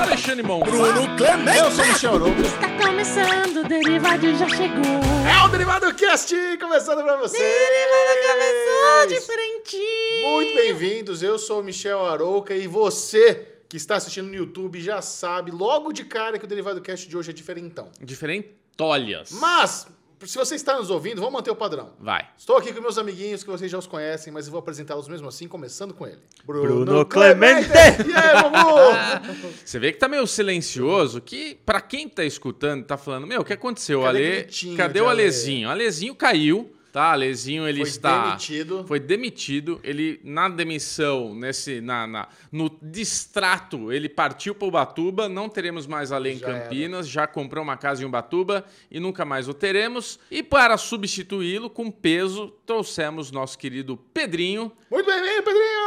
Alexandre Mon. Bruno Clemente. Eu sou o Michel Arouca. Está começando, o Derivado já chegou. É o Derivado Cast começando pra vocês. Derivado começou diferentinho. Muito bem-vindos, eu sou o Michel Arouca e você que está assistindo no YouTube já sabe logo de cara que o Derivado Cast de hoje é diferentão. Diferentolhas. Mas, se você está nos ouvindo, vamos manter o padrão. Vai. Estou aqui com meus amiguinhos que vocês já os conhecem, mas eu vou apresentá-los mesmo assim, começando com ele. Bruno Clemente. E aí, Bubu? Você vê que tá meio silencioso, que pra quem tá escutando, tá falando, meu, o que aconteceu? Cadê Ale... Cadê o Ale? Alezinho? O Alezinho caiu, tá? Alezinho, ele Foi está... demitido. Foi demitido. Ele, na demissão, nesse, na, na- no distrato, ele partiu para Ubatuba. Não teremos mais Ale em Já Campinas. Já comprou uma casa em Ubatuba e nunca mais o teremos. E para substituí-lo, com peso, trouxemos nosso querido Pedrinho. Muito bem-vindo, Pedrinho!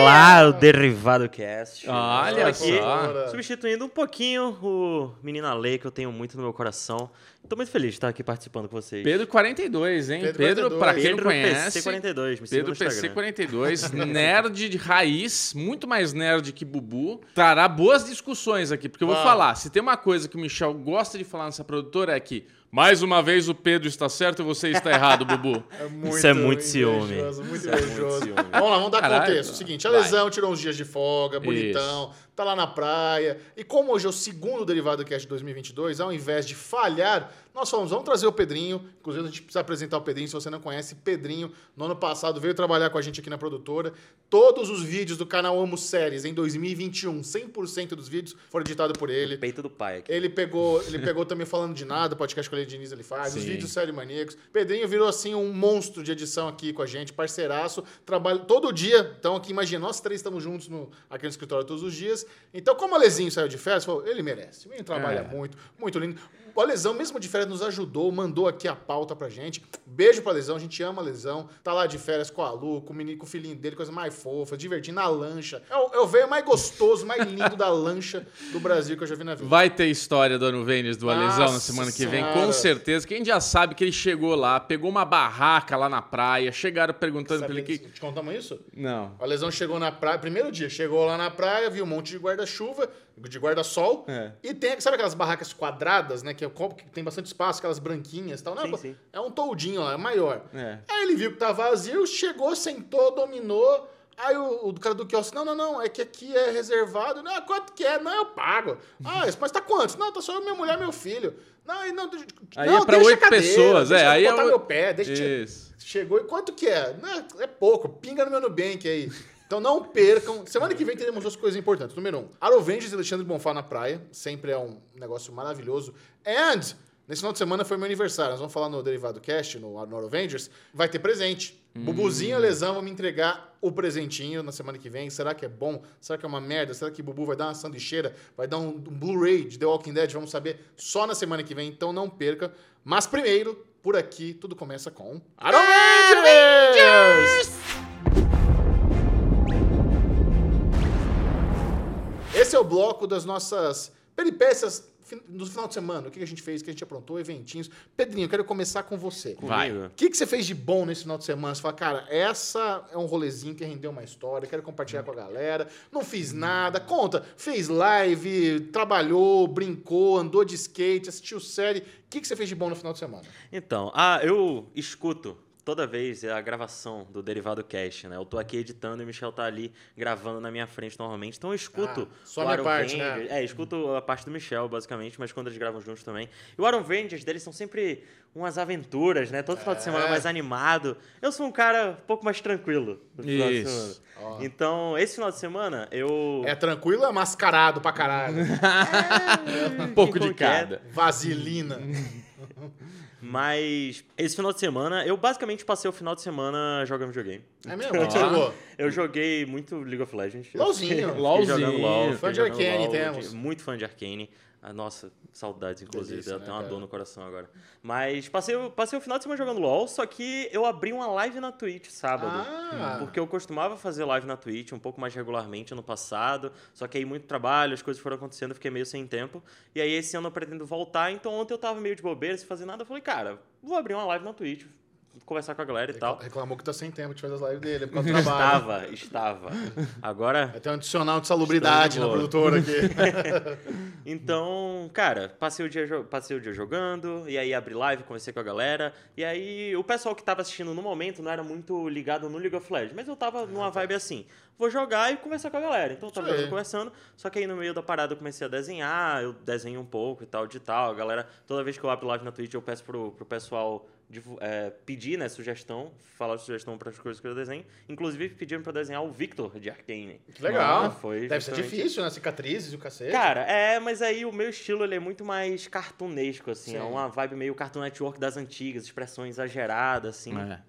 Olá, o Derivado Cast. Olha Estou aqui, só. Substituindo um pouquinho o Menina Lei, que eu tenho muito no meu coração. Tô muito feliz de estar aqui participando com vocês. Pedro 42, hein? Pedro Pedro, 42. para quem Pedro não conhece. PC42, me siga Pedro. PC 42, nerd de raiz, muito mais nerd que Bubu. Trará boas discussões aqui, porque eu vou Vamos. falar, se tem uma coisa que o Michel gosta de falar nessa produtora é que, mais uma vez, o Pedro está certo e você está errado, Bubu. É muito Isso é muito ciúme. Muito Isso é muito ciúme. vamos lá, vamos dar Caralho. contexto. Seguinte, a Vai. lesão tirou uns dias de folga, bonitão, tá lá na praia. E como hoje é o segundo Derivado Cast de 2022, ao invés de falhar, nós falamos, vamos trazer o Pedrinho. Inclusive, a gente precisa apresentar o Pedrinho. Se você não conhece, Pedrinho, no ano passado, veio trabalhar com a gente aqui na produtora. Todos os vídeos do canal Amo Séries em 2021, 100% dos vídeos foram editados por ele. Peito do pai aqui. Ele pegou, ele pegou também falando de nada, podcast com a Lei Diniz ele faz, os Sim. vídeos Série Maníacos. Pedrinho virou assim um monstro de edição aqui com a gente, parceiraço, trabalha todo dia. Então aqui imagina, nós três estamos juntos no, aqui no escritório todos os dias. Então como o Alezinho saiu de férias, falou, ele merece. O menino trabalha É. muito, muito lindo. O Alesão, mesmo de férias, nos ajudou, mandou aqui a pauta pra gente. Beijo pro Alesão, a gente ama o Alesão. Tá lá de férias com a Lu, com o, menino, com o filhinho dele, coisa mais fofa, divertindo na lancha. É o, é o velho mais gostoso, mais lindo da lancha do Brasil que eu já vi na vida. Vai ter história do Ano Vênis do Alesão na semana que vem, Senhora. com certeza. Quem já sabe que ele chegou lá, pegou uma barraca lá na praia, chegaram perguntando pra ele que... Te contamos isso? Não. O Alesão chegou na praia, primeiro dia, chegou lá na praia, viu um monte de guarda-chuva, de guarda-sol. É. E tem, sabe aquelas barracas quadradas, né? Que, é o copo que tem bastante espaço, aquelas branquinhas e tal. Não, Sim, sim. É um toldinho lá, é maior. É. Aí ele viu que tá vazio, chegou, sentou, dominou. Aí o, o cara do quiosque, não, não, não, é que aqui é reservado. Não, quanto que é? Não, eu pago. Ah, mas tá quantos? Não, tá só eu, minha mulher e meu filho. Não, aí não, Aí não, é pra oito pessoas, deixa é, eu aí é botar o- meu pé, deixa eu Isso. Chegou e quanto que é? Não, é pouco, pinga no meu Nubank aí. Então não percam. Semana que vem teremos duas coisas importantes. Número um, Arovenges e Alexandre Bonfá na praia. Sempre é um negócio maravilhoso. And, nesse final de semana foi meu aniversário. Nós vamos falar no Derivado Cast, no, no Arovengers. Vai ter presente. Bubuzinho e Lesão vão me entregar o presentinho na semana que vem. Será que é bom? Será que é uma merda? Será que Bubu vai dar uma sanduicheira? Vai dar um, um Blu-ray de The Walking Dead? Vamos saber só na semana que vem. Então não perca. Mas primeiro, por aqui, tudo começa com... Arovengers! Esse o bloco das nossas peripécias do final de semana. O que a gente fez, o que a gente aprontou, eventinhos. Pedrinho, eu quero começar com você. Vai. O que, que você fez de bom nesse final de semana? Você fala, cara, essa é um rolezinho que rendeu uma história, quero compartilhar com a galera. Não fiz nada. Conta, fez live, trabalhou, brincou, andou de skate, assistiu série. O que, que você fez de bom no final de semana? Então, ah, eu escuto toda vez a gravação do Derivado Cast, né? Eu tô aqui editando e o Michel tá ali gravando na minha frente normalmente. Então eu escuto Ah, só o a minha Aaron parte, né? É, escuto a parte do Michel, basicamente, mas quando eles gravam juntos também. E o Aaron Vengeance deles são sempre umas aventuras, né? Todo final de semana É. mais animado. Eu sou um cara um pouco mais tranquilo no final de Isso. semana. Então, esse final de semana, eu... É tranquilo, é mascarado pra caralho. Um pouco de é? cada. Vaselina. Mas esse final de semana, eu basicamente passei o final de semana jogando videogame. É mesmo? Você jogou? Eu joguei muito League of Legends. LOLzinho. LOLzinho. jogando LOL, Fã de Arcane LOL, temos. Muito fã de Arcane. Ah, nossa, saudades, inclusive. Delícia, né, até uma cara? dor no coração agora. Mas passei, o- passei o final de semana jogando LOL, só que eu abri uma live na Twitch sábado. Ah. Porque eu costumava fazer live na Twitch um pouco mais regularmente ano passado, só que aí muito trabalho, as coisas foram acontecendo, eu fiquei meio sem tempo. E aí esse ano eu pretendo voltar, então ontem eu tava meio de bobeira, sem fazer nada, eu falei, cara, vou abrir uma live na Twitch. Conversar com a galera e tal. Reclamou que tá sem tempo de fazer as lives dele, é por causa do trabalho. Estava, estava. Agora, Vai ter um adicional de salubridade na produtora aqui. Então, cara, passei o, dia, passei o dia jogando, e aí abri live, conversei com a galera, e aí o pessoal que tava assistindo no momento não era muito ligado no League of Legends, mas eu tava numa vibe assim, vou jogar e conversar com a galera. Então eu tava jogando, conversando, só que aí no meio da parada eu comecei a desenhar, eu desenho um pouco e tal, de tal, a galera, toda vez que eu abro live na Twitch eu peço pro, pro pessoal divu- é, pedir, né, sugestão, falar sugestão para as coisas que eu desenho, inclusive pediram pra eu desenhar o Victor de Arcane. Que legal. Foi Deve ser justamente difícil, né? Cicatrizes e o cacete. Cara, é, mas aí o meu estilo ele é muito mais cartunesco, assim. Sim. É uma vibe meio Cartoon Network das antigas, expressões exageradas, assim. É.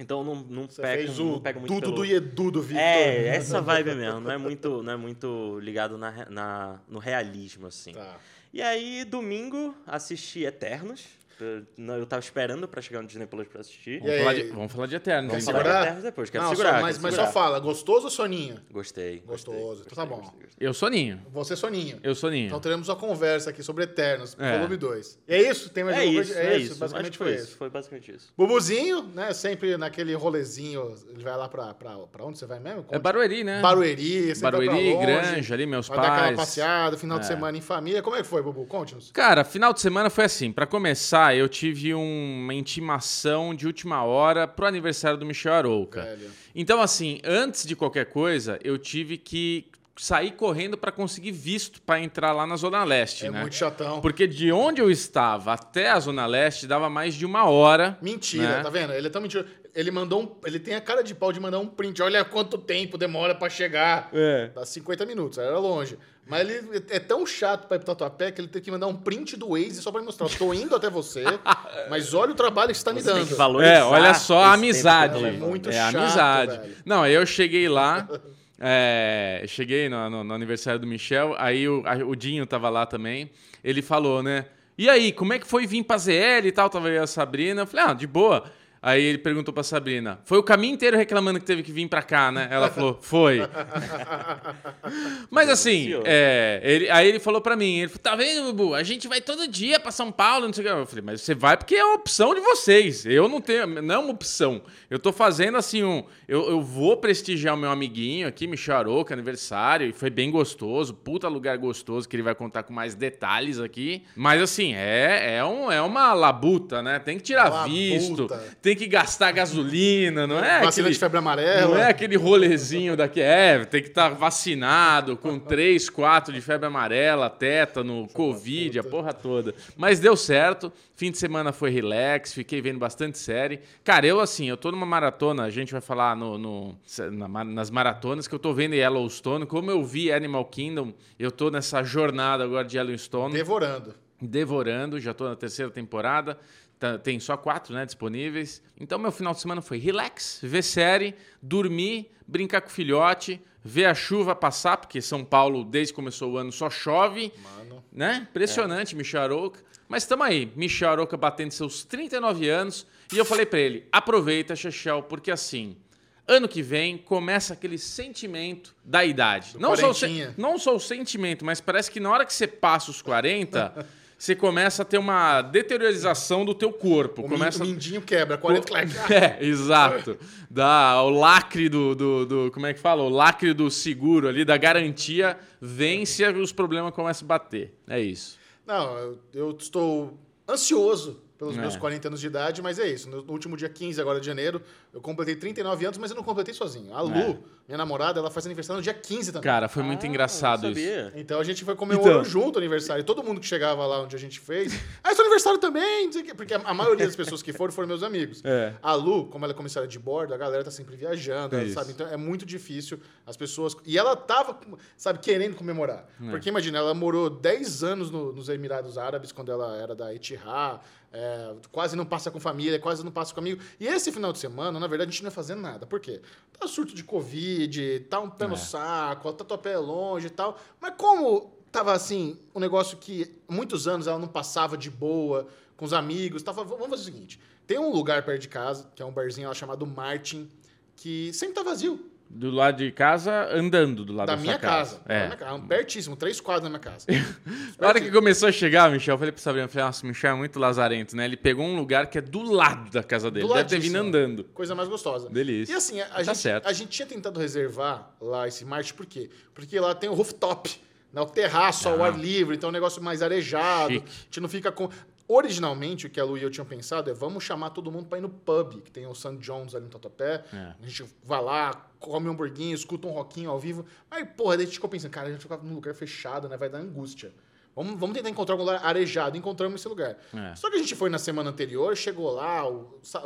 Então não, não, Você pega, fez não o pega muito pelo... do Edu do Victor. É, essa vibe mesmo. Não é muito, não é muito ligado na, na, no realismo, assim. Tá. E aí, domingo, assisti Eternos. Eu, não, eu tava esperando pra chegar no Disney Plus pra assistir. Vamos, falar de, vamos falar de Eternos. Vamos falar de? Eternos depois. Quero Não, segurar. só, quero mas, mas segurar. só fala, gostoso ou soninho? Gostei. Gostoso. gostei, Então tá bom. gostei, gostei. Eu soninho. Você soninho. Eu soninho. Então teremos uma conversa aqui sobre Eternos, É. volume 2. E é isso? Tem mais É isso, coisa? é isso. Basicamente Acho que foi foi isso. isso. Foi basicamente isso. Bubuzinho, né? Sempre naquele rolezinho. Ele vai lá pra, pra, pra onde você vai mesmo? É Conte. Barueri, né? Barueri, você Barueri, vai longe, Granja, ali, meus vai dar aquela pais. passeada, final de É. semana em família. Como é que foi, Bubu? Conte-nos. Cara, final de semana foi assim. Pra começar, eu tive uma intimação de última hora pro aniversário do Michel Arouca. Velho. Então, assim, antes de qualquer coisa, eu tive que sair correndo pra conseguir visto pra entrar lá na Zona Leste, É né? muito chatão. Porque de onde eu estava até a Zona Leste dava mais de uma hora. Mentira, né? tá vendo? Ele é tão mentiroso. Ele mandou um. Ele tem a cara de pau de mandar um print. Olha quanto tempo demora pra chegar. É. Dá 50 minutos, era longe. Mas ele é tão chato pra ir pro Tatuapé que ele teve que mandar um print do Waze só pra me mostrar. Tô indo até você, mas olha o trabalho que você tá me Você tem dando. É, olha só a amizade. É muito é chato, amizade. velho. Não, aí eu cheguei lá, é, cheguei no, no- no aniversário do Michel, aí o, a- o Dinho tava lá também. Ele falou, né? E aí, como é que foi vir pra ZL e tal? Tava eu e a Sabrina. Eu falei, ah, de boa. Aí ele perguntou pra Sabrina: Foi o caminho inteiro reclamando que teve que vir pra cá, né? Ela falou: Foi. Mas assim, é, ele- aí ele falou pra mim: ele falou, Tá vendo, Bubu? A gente vai todo dia pra São Paulo, não sei o que. Eu falei: Mas você vai porque é uma opção de vocês. Eu não tenho, não é uma opção. Eu tô fazendo assim um. Eu, eu vou prestigiar o meu amiguinho aqui, Michel Aroca, aniversário, e foi bem gostoso, puta lugar gostoso, que ele vai contar com mais detalhes aqui. Mas assim, é, é, um, é uma labuta, né? Tem que tirar Labuta. visto, tem que gastar gasolina, não é? Vacina aquele- de febre amarela. não é aquele rolezinho daqui. É, tem que estar vacinado com 3, 4 de febre amarela, tétano, Covid, a porra toda. Mas deu certo. Fim de semana foi relax, fiquei vendo bastante série. Cara, eu assim, eu tô numa maratona, a gente vai falar no, no- na- nas maratonas que eu tô vendo Yellowstone. Como eu vi Animal Kingdom, eu tô nessa jornada agora de Yellowstone Devorando. devorando, já tô na terceira temporada. Tá- Tem só quatro, né, disponíveis. Então, meu final de semana foi relax, ver série, dormir, brincar com o filhote, ver a chuva passar, porque São Paulo, desde que começou o ano, só chove, Mano. né? Impressionante, Michel Arouca. Mas estamos aí, Michel Arouca batendo seus 39 anos. E eu falei pra ele, aproveita, Chechel, porque assim... Ano que vem começa aquele sentimento da idade. Do Não só, o não só o sentimento, mas parece que na hora que você passa os 40, você começa a ter uma deteriorização do teu corpo. O, começa min- o mindinho quebra, 40 clac. É, exato. Dá o lacre do, do, do- Como é que fala? O lacre do seguro ali, da garantia, vence e os problemas começam a bater. É isso. Não, eu, estou ansioso pelos É. meus 40 anos de idade, mas é isso. No, no último dia 15 agora de janeiro, eu completei 39 anos, mas eu não completei sozinho. A Lu, É. minha namorada, ela faz aniversário no dia 15 também. Cara, foi muito Ah, engraçado isso. sabia. Então a gente foi comemorando Então. junto o aniversário. Todo mundo que chegava lá onde a gente fez. Ah, é seu aniversário também! não sei o quê", Porque a, maioria das pessoas que foram foram meus amigos. É. A Lu, como ela é comissária de bordo, a galera tá sempre viajando, É sabe? Então é muito difícil as pessoas. E ela tava, sabe, querendo comemorar. É. Porque imagina, ela morou 10 anos no- nos Emirados Árabes, quando ela era da Etihad. é, quase não passa com família, quase não passa com amigo. E esse final de semana, na verdade, a gente não ia fazer nada. Por quê? Tá surto de Covid, tá um pé no É. saco, tá tua pé longe e tal. Mas como tava assim, um negócio que muitos anos ela não passava de boa com os amigos, tava, vamos fazer o seguinte: tem um lugar perto de casa, que é um barzinho lá chamado Martin, que sempre tá vazio. Do lado de casa, andando do lado da, da minha sua casa. É. Da minha casa. Pertíssimo, três quadros da minha casa. Na hora que começou a chegar, Michel, eu falei pro Sabrina, eu falei, nossa, o Michel é muito lazarento, né? Ele pegou um lugar que é do lado da casa dele. Do Deve ter vindo andando. Coisa mais gostosa. Delícia. E assim, a, Tá gente, certo. a gente tinha tentado reservar lá esse Marte, por quê? Porque lá tem o rooftop, né? o terraço ao Ah. ar livre, então é um negócio mais arejado. Chique. A gente não fica com. Originalmente, o que a Lu e eu tinham pensado é vamos chamar todo mundo pra ir no pub, que tem o St. John's ali no Tatuapé. É. A gente vai lá, come um hamburguinho, escuta um rockinho ao vivo. Aí, porra, daí a gente ficou pensando, cara, a gente fica num lugar fechado, né? Vai dar angústia. Vamos, vamos tentar encontrar algum lugar arejado. Encontramos esse lugar. É. Só que a gente foi na semana anterior, chegou lá,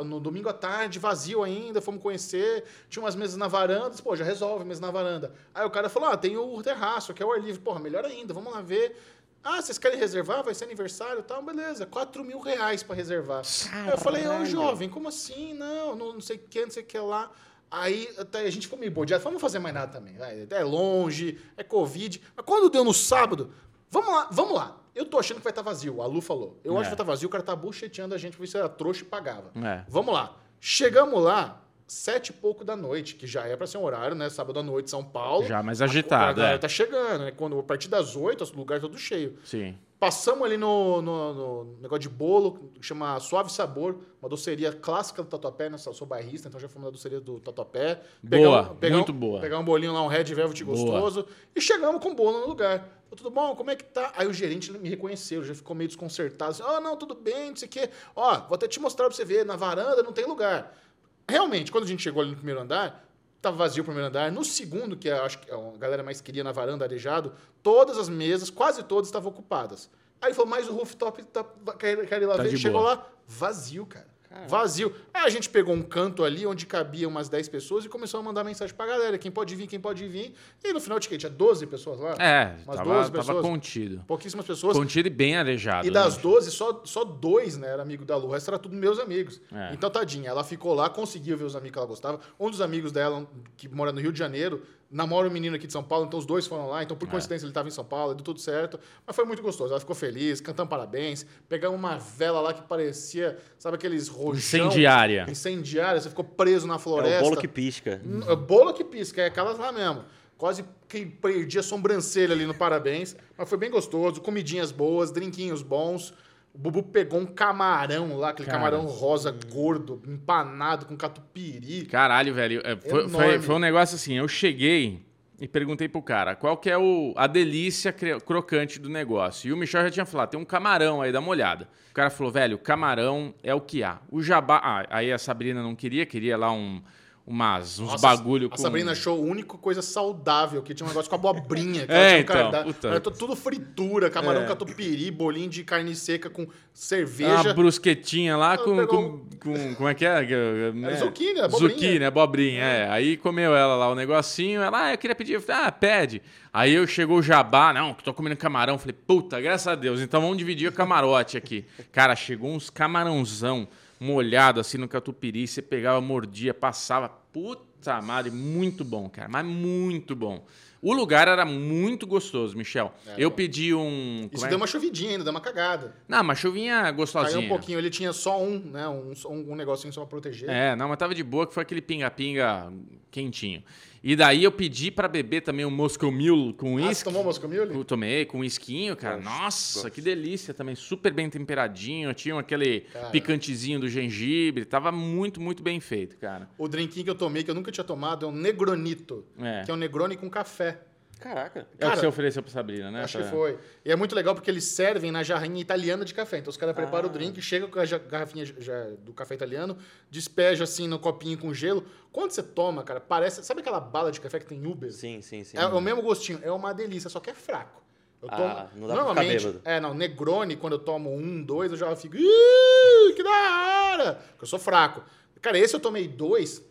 no domingo à tarde, vazio ainda, fomos conhecer, tinha umas mesas na varanda, pô, já resolve, mesa na varanda. Aí o cara falou, ah, tem o terraço, que é o ar livre. Porra, melhor ainda, vamos lá ver. Ah, vocês querem reservar? Vai ser aniversário e tal? Beleza, 4 mil reais pra reservar. Aí eu falei, ô jovem, como assim? Não, não, não sei o que, não sei o que lá. Aí a gente ficou meio bodeado, vamos fazer mais nada também. É longe, é Covid. Mas quando deu no sábado, vamos lá, vamos lá. Eu tô achando que vai estar vazio, a Lu falou. Eu É. acho que vai estar vazio, o cara tá bucheteando a gente pra ver se era trouxa e pagava. É. Vamos lá. Chegamos lá, sete e pouco da noite, que já é pra ser um horário, né? Sábado à noite, São Paulo. Já mais A agitado, galera é. tá chegando, né? Quando, a partir das oito, o lugar tá todo cheio. Sim. Passamos ali no, no- no negócio de bolo, que chama Suave Sabor, uma doceria clássica do Tatuapé, né? Eu sou bairrista, então já fomos na doceria do Tatuapé. Boa, muito boa. Pegar um bolinho lá, um Red Velvet Boa. gostoso. E chegamos com bolo no lugar. Tudo bom? Como é que tá? Aí o gerente me reconheceu, já ficou meio desconcertado. Assim, ah, não, tudo bem, não sei o quê. Ó, vou até te mostrar pra você ver, na varanda não tem lugar. Realmente, quando a gente chegou ali no primeiro andar, tava vazio o primeiro andar. No segundo, que eu acho que a galera mais queria na varanda, arejado, todas as mesas, quase todas, estavam ocupadas. Aí ele falou, mas o rooftop tá, quer, quer ir lá Tá ver. Chegou lá, vazio, cara. Vazio. Aí a gente pegou um canto ali onde cabia umas 10 pessoas e começou a mandar mensagem pra galera. Quem pode vir, quem pode vir. E no final que tinha 12 pessoas lá? É, Umas tava, 12 tava pessoas. contido. Pouquíssimas pessoas. Contido e bem arejado. E né? das 12, só, só dois, né, era amigo da Lu. O resto era tudo meus amigos. É. Então, tadinha, ela ficou lá, conseguiu ver os amigos que ela gostava. Um dos amigos dela, que mora no Rio de Janeiro, namora um menino aqui de São Paulo, então os dois foram lá. Então, por É. coincidência, ele estava em São Paulo, deu tudo certo. Mas foi muito gostoso. Ela ficou feliz, cantando parabéns. Pegamos uma vela lá que parecia, sabe, aqueles rojão... Incendiária. Incendiária. Você ficou preso na É floresta. o bolo que pisca. É Bolo que pisca, é aquelas lá mesmo. Quase que perdi a sobrancelha ali no parabéns. Mas foi bem gostoso, comidinhas boas, drinquinhos bons. O Bubu pegou um camarão lá, aquele Cara. camarão rosa gordo, empanado com catupiry. Caralho, velho. é, foi, foi, foi um negócio assim, eu cheguei e perguntei pro cara qual que é o, a delícia crocante do negócio. E o Michel já tinha falado, tem um camarão aí, dá uma olhada. O cara falou, velho, camarão é o que há. O jabá... Ah, aí a Sabrina não queria, queria lá um, umas, uns Nossa, bagulho a com... Sabrina achou a única coisa saudável, que tinha um negócio com abobrinha. Que É, um então, puta. Era tu- tudo fritura, camarão É. catupiry, bolinho de carne seca com Uma cerveja. brusquetinha lá com, Ela com, com- Como é que é? Né? zucchini, abobrinha. Zucchini, abobrinha, é. Aí comeu ela lá o negocinho. Ela, ah, eu queria pedir. Eu falei, ah, pede. Aí eu chegou o jabá, não, que tô comendo camarão. Falei, puta, graças a Deus. Então vamos dividir o camarote aqui. Cara, chegou uns camarãozão molhado assim no catupiry. Você pegava, mordia, passava. Puta madre, muito bom, cara. Mas muito bom. O lugar era muito gostoso, Michel. eu bom. pedi um. Isso é? deu uma chovidinha ainda, deu uma cagada. Não, uma chuvinha gostosinha. Caiu um pouquinho, ele tinha só um, né? Um, um, um negocinho só pra proteger. É, não, mas tava de boa, que foi aquele pinga-pinga quentinho. E daí eu pedi pra beber também um Moscow Mule com Ah, você uísque. tomou Moscow Mule? Eu tomei com uisquinho, cara. Gosto, Nossa, gosto. que delícia também. Super bem temperadinho. Tinha aquele Cara. picantezinho do gengibre. Tava muito, muito bem feito, cara. O drinquinho que eu tomei, que eu nunca tinha tomado, é um Negronito. É. Que é um Negroni com café. Caraca. É o Cara, que você ofereceu pra Sabrina, né? Acho Pra- que foi. E é muito legal porque eles servem na jarrinha italiana de café. Então os caras preparam Ah. o drink, chega com a garrafinha já- do café italiano, despeja assim no copinho com gelo. Quando você toma, cara, parece. Sabe aquela bala de café que tem Uber? Sim, sim, sim. É o mesmo gostinho. É uma delícia, só que é fraco. Eu Ah, tomo. não dá pra ficar normalmente, bêbado. é, não, Negroni, quando eu tomo um, dois, eu já fico. "Ih, que da hora! Porque eu sou fraco. Cara, esse eu tomei dois,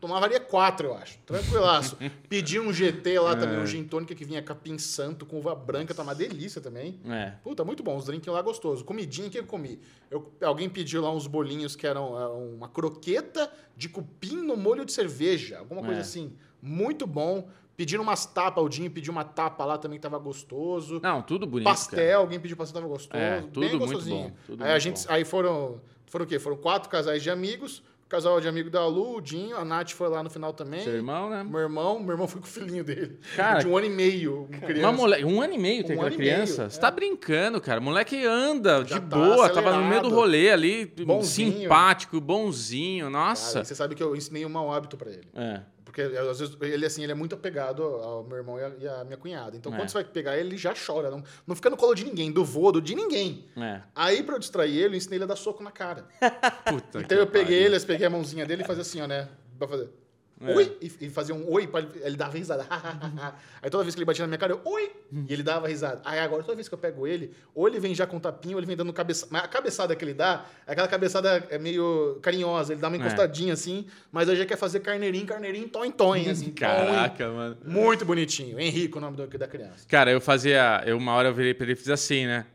tomaria quatro, eu acho. Tranquilaço. Pedi um GT lá também, um gin tônica que vinha capim santo com uva branca, tá uma delícia também. É. Puta, muito bom. Os drinks lá gostosos. Comidinha que eu comi. Eu, alguém pediu lá uns bolinhos que eram é, uma croqueta de cupim no molho de cerveja. Alguma coisa É. assim. Muito bom. Pediram umas tapas, o Dinho pediu uma tapa lá também que tava gostoso. Não, tudo bonito. Pastel, alguém pediu pastel, tava gostoso. É, bem tudo muito gostosinho. bom, tudo aí a muito gente, bom. aí foram, foram o quê? Foram quatro casais de amigos Casal de amigo da Lu, o Dinho, a Nath foi lá no final também. Seu irmão, né? Meu irmão, meu irmão foi com o filhinho dele. Cara, de um ano e meio, criança. Uma mole... Um ano e meio tem Um aquela e meio, criança? Você é. tá brincando, cara. O moleque anda Já de tá boa, tava no meio do acelerado. rolê ali, Bonzinho. simpático, bonzinho. Nossa. Cara, você sabe que eu ensinei um mau hábito pra ele. É. Porque às vezes ele assim, ele é muito apegado ao meu irmão e a minha cunhada. Então É. quando você vai pegar ele, ele já chora. Não, não fica no colo de ninguém, do vô, do de ninguém. É. Aí pra eu distrair ele, eu ensinei ele a dar soco na cara. Puta Então eu peguei pariu. ele, eu peguei a mãozinha dele e fazia assim, ó, né? Pra fazer. É. Oi! E, e fazia um oi, pra ele, ele dava risada. Aí toda vez que ele batia na minha cara, eu, oi! E ele dava risada. Aí agora, toda vez que eu pego ele, ou ele vem já com tapinha, ou ele vem dando cabeçada. Mas a cabeçada que ele dá, é aquela cabeçada é meio carinhosa. Ele dá uma É. encostadinha assim, mas aí já quer fazer carneirinho, carneirinho, em tom, assim. Caraca, mano. Muito bonitinho. Henrique, o nome do, da criança. Cara, eu fazia. Eu, uma hora eu virei pra ele e fiz assim, né?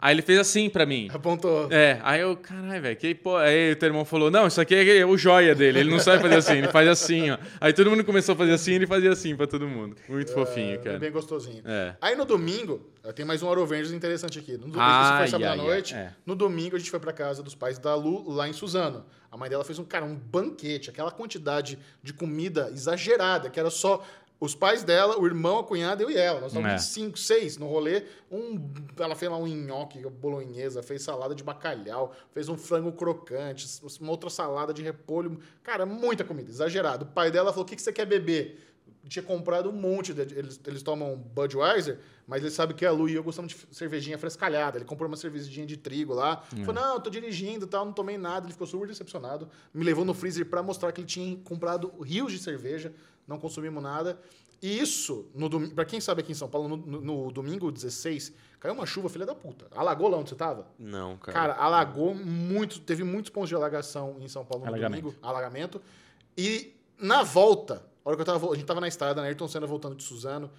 Aí ele fez assim pra mim. Apontou. É, aí eu, caralho, velho, que pô. Aí o teu irmão falou: não, isso aqui é o joia dele, ele não sabe fazer assim, ele faz assim, ó. Aí todo mundo começou a fazer assim, ele fazia assim pra todo mundo. Muito fofinho, É, cara. Bem gostosinho. É. Aí no domingo, tem mais um Arovengers interessante aqui. No domingo, isso foi sábado à ai, noite. ai, é. No domingo, a gente foi pra casa dos pais da Lu, lá em Suzano. A mãe dela fez um, cara, um banquete, aquela quantidade de comida exagerada, que era só os pais dela, o irmão, a cunhada, eu e ela. Nós estávamos É. cinco, seis no rolê. Um, ela fez lá um nhoque bolonhesa, fez salada de bacalhau, fez um frango crocante, uma outra salada de repolho. Cara, muita comida, exagerado. O pai dela falou: o que, que você quer beber? tinha comprado um monte. De, eles, eles tomam Budweiser, mas ele sabe que a Lu e eu gostamos de cervejinha frescalhada. Ele comprou uma cervejinha de trigo lá. Falou, não, eu tô dirigindo e tal, não tomei nada. Ele ficou super decepcionado. Me levou no freezer pra mostrar que ele tinha comprado rios de cerveja. Não consumimos nada. E isso, no domingo, pra quem sabe aqui em São Paulo, no, no- no domingo 16, caiu uma chuva, filha da puta. Alagou lá onde você tava? Não, cara. Cara, alagou muito, teve muitos pontos de alagação em São Paulo no Alagamento. domingo, alagamento. E na volta, a hora que eu tava, a gente tava na estrada, na Ayrton Senna voltando de Suzano,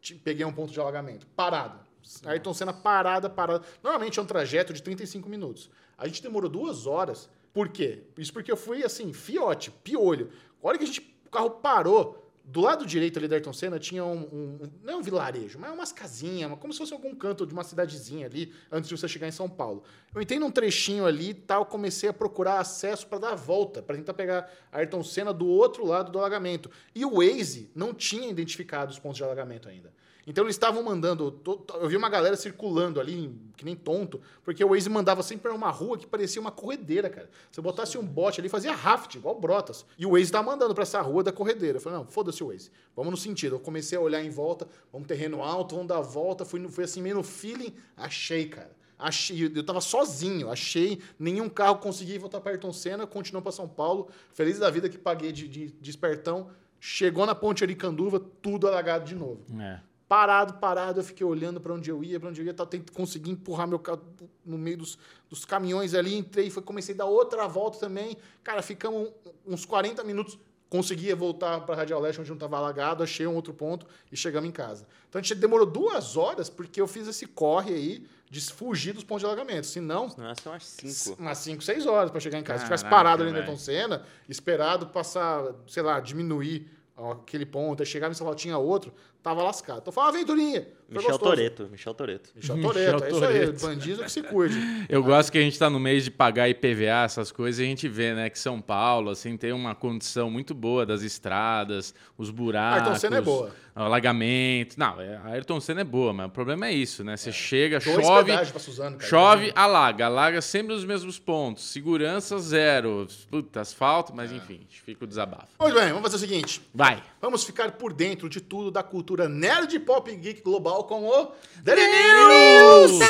te- peguei um ponto de alagamento, parado. Ayrton Senna parada, parada. Normalmente é um trajeto de 35 minutos. A gente demorou duas horas. Por quê? Isso porque eu fui assim, fiote, piolho. A hora que a gente, carro parou, do lado direito ali da Ayrton Senna tinha um, um- não é um vilarejo, mas umas casinhas, como se fosse algum canto de uma cidadezinha ali, antes de você chegar em São Paulo. Eu entrei num trechinho ali e tal, comecei a procurar acesso para dar a volta, para tentar pegar a Ayrton Senna do outro lado do alagamento. E o Waze não tinha identificado os pontos de alagamento ainda. Então eles estavam mandando. Eu vi uma galera circulando ali, que nem tonto, porque o Waze mandava sempre pra uma rua que parecia uma corredeira, cara. Se eu botasse um bote ali, fazia raft, igual Brotas. E o Waze tava mandando pra essa rua da corredeira. Eu falei, não, foda-se o Waze. Vamos no sentido. Eu comecei a olhar em volta, vamos terreno alto, vamos dar a volta. Fui, fui assim, meio no feeling. Achei, cara. Achei, eu tava sozinho, achei, nenhum carro conseguia voltar para Ayrton Senna, continuou para São Paulo, feliz da vida que paguei de, de, de espertão, chegou na ponte Aricanduva, tudo alagado de novo. É. Parado, parado, eu fiquei olhando para onde eu ia, para onde eu ia, tal, tentei conseguir empurrar meu carro no meio dos, dos caminhões ali, entrei, foi, comecei a dar outra volta também. Cara, ficamos uns 40 minutos, conseguia voltar para Radial Leste, onde não estava alagado, achei um outro ponto e chegamos em casa. Então a gente demorou duas horas porque eu fiz esse corre aí de fugir dos pontos de alagamento. Senão, Não, ia ser umas 5. umas 5, 6 horas para chegar em casa. Se tivesse Caraca, parado ali no. Ayrton Senna, esperado passar, sei lá, diminuir aquele ponto, aí chegava em São Paulo, tinha outro, tava lascado. Então foi uma aventurinha. Michel. Toreto, Michel Toreto. Michel Toreto, é isso aí. Bandido que se cuide. Eu gosto que a gente tá no mês de pagar IPVA, essas coisas, e a gente vê, né, que São Paulo, assim, tem uma condição muito boa das estradas, os buracos. Ayrton Senna é boa. Alagamento. Não, é- a Ayrton Senna é boa, mas o problema é isso, né? Você chega, Dois chove, Suzano, cara. chove, alaga. Alaga sempre os mesmos pontos. Segurança zero. Puta, asfalto, É. mas enfim, fica o desabafo. Muito bem, vamos fazer o seguinte. Vai. Vamos ficar por dentro de tudo da cultura nerd pop geek global com o Daily News!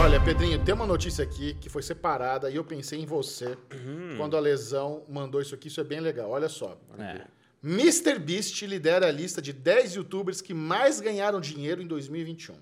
Olha, Pedrinho, tem uma notícia aqui que foi separada e eu pensei em você quando a lesão mandou isso aqui. Isso é bem legal. Olha só. É. Mr. Beast lidera a lista de 10 youtubers que mais ganharam dinheiro em 2021.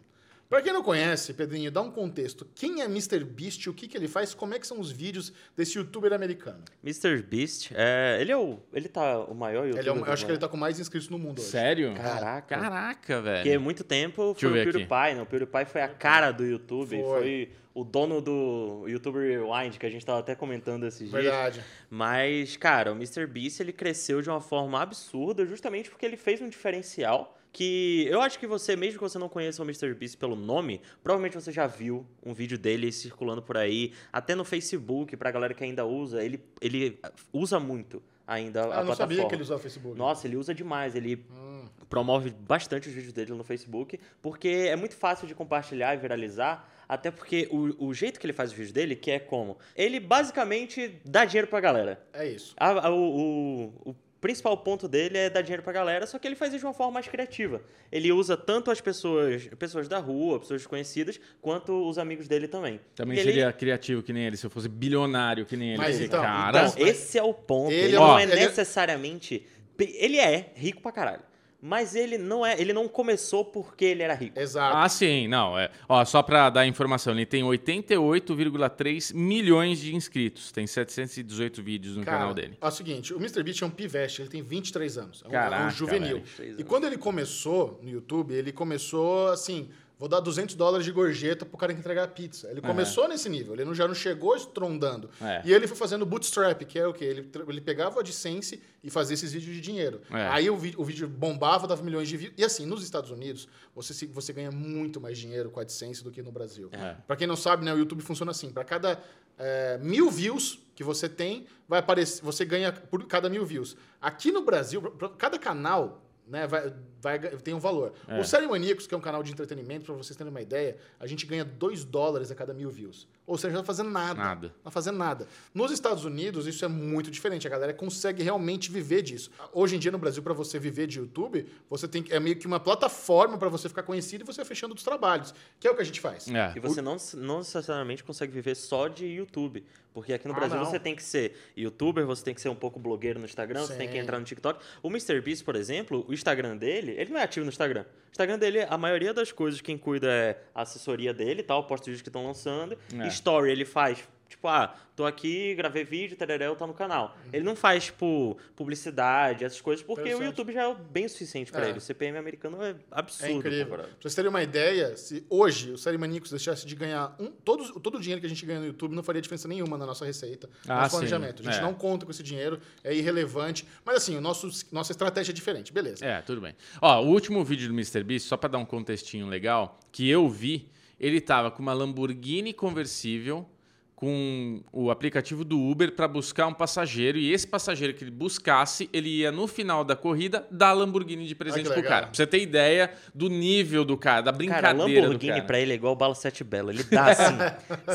Pra quem não conhece, Pedrinho, dá um contexto. Quem é Mr. Beast, o que, que ele faz, como é que são os vídeos desse youtuber americano? Mr. Beast, é, ele é o. Ele tá o maior youtuber. Ele é do eu acho que ele mundo, tá com mais inscritos no mundo hoje. Sério? Caraca. Caraca, velho. Porque muito tempo Deixa foi o aqui. PewDiePie, né? O PewDiePie foi a cara do YouTube, Foi. foi, o dono do YouTuber Rewind, que a gente tava até comentando esses dias. Verdade. Mas, cara, o Mr. Beast ele cresceu de uma forma absurda justamente porque ele fez um diferencial que eu acho que você, mesmo que você não conheça o MrBeast pelo nome, provavelmente você já viu um vídeo dele circulando por aí, até no Facebook, pra galera que ainda usa, ele, ele usa muito ainda Ah, a eu não plataforma. sabia que ele usava o Facebook. Nossa, ele usa demais, ele Hum. promove bastante os vídeos dele no Facebook, porque é muito fácil de compartilhar e viralizar, até porque o, o jeito que ele faz os vídeos dele, que é como? Ele basicamente dá dinheiro pra galera. É isso. A- a- o, o- o principal ponto dele é dar dinheiro pra galera, só que ele faz isso de uma forma mais criativa. Ele usa tanto as pessoas, pessoas da rua, pessoas desconhecidas, quanto os amigos dele também. Também ele- seria criativo que nem ele, se eu fosse bilionário que nem ele. Mas Porque, então, cara, então- Esse é o ponto. Ele Ele, é não um- é ele é- necessariamente. Ele é rico pra caralho. Mas ele não é. Ele não começou porque ele era rico. Exato. Ah, sim, não. É. Ó, só pra dar informação, ele tem 88,3 milhões de inscritos. Tem 718 vídeos no Cara, canal dele. É o seguinte, o MrBeast é um pivete, ele tem 23 anos. É um, é Caraca, um juvenil. velho, 23 E quando ele começou no YouTube, ele começou assim, vou dar 200 dólares de gorjeta pro cara que entregar a pizza. Ele começou nesse nível, ele não, já não chegou estrondando. É. E ele foi fazendo bootstrap, que é o quê? Ele, ele pegava o AdSense e fazia esses vídeos de dinheiro. É. Aí o, o vídeo bombava, dava milhões de views. E assim, nos Estados Unidos, você, você ganha muito mais dinheiro com AdSense do que no Brasil. É. Pra quem não sabe, né, o YouTube funciona assim. Pra cada é, mil views que você tem, vai aparecer, você ganha por cada mil views. Aqui no Brasil, cada canal né, vai, vai, tem um valor. É. O Série Maníacos, que é um canal de entretenimento, pra vocês terem uma ideia, a gente ganha 2 dólares a cada mil views. Ou seja, não tá fazendo nada. Nada. Não tá fazendo nada. Nos Estados Unidos, isso é muito diferente. A galera consegue realmente viver disso. Hoje em dia, no Brasil, para você viver de YouTube, você tem que- é meio que uma plataforma para você ficar conhecido e você fechando dos trabalhos, que é o que a gente faz. É. E você não, não necessariamente consegue viver só de YouTube. Porque aqui no Ah, Brasil não. você tem que ser youtuber, você tem que ser um pouco blogueiro no Instagram, você tem que Sim. entrar no TikTok. O MrBeast, por exemplo, o Instagram dele, ele não é ativo no Instagram. O Instagram dele, a maioria das coisas quem cuida é a assessoria dele, tal, posta vídeos que estão lançando. É. Story ele faz, tipo, ah, tô aqui, gravei vídeo, tereré, tá no canal. Ele não faz, tipo, publicidade, essas coisas, porque o. YouTube já é bem suficiente pra É. ele. O CPM americano é absurdo. É incrível. Pra vocês terem uma ideia, se hoje o Série Maníacos deixasse de ganhar um, todo, todo o dinheiro que a gente ganha no YouTube não faria diferença nenhuma na nossa receita, no Ah, nosso sim. planejamento. A gente É. não conta com esse dinheiro, é irrelevante. Mas assim, o nosso, nossa estratégia é diferente, beleza. É, tudo bem. Ó, o último vídeo do MrBeast, só pra dar um contextinho legal, que eu vi, ele tava com uma Lamborghini conversível com o aplicativo do Uber pra buscar um passageiro e esse passageiro que ele buscasse, ele ia no final da corrida dar a Lamborghini de presente que pro cara. Pra você ter ideia do nível do cara, da Cara, brincadeira Lamborghini do cara. pra ele é igual bala sete belo. Ele dá assim.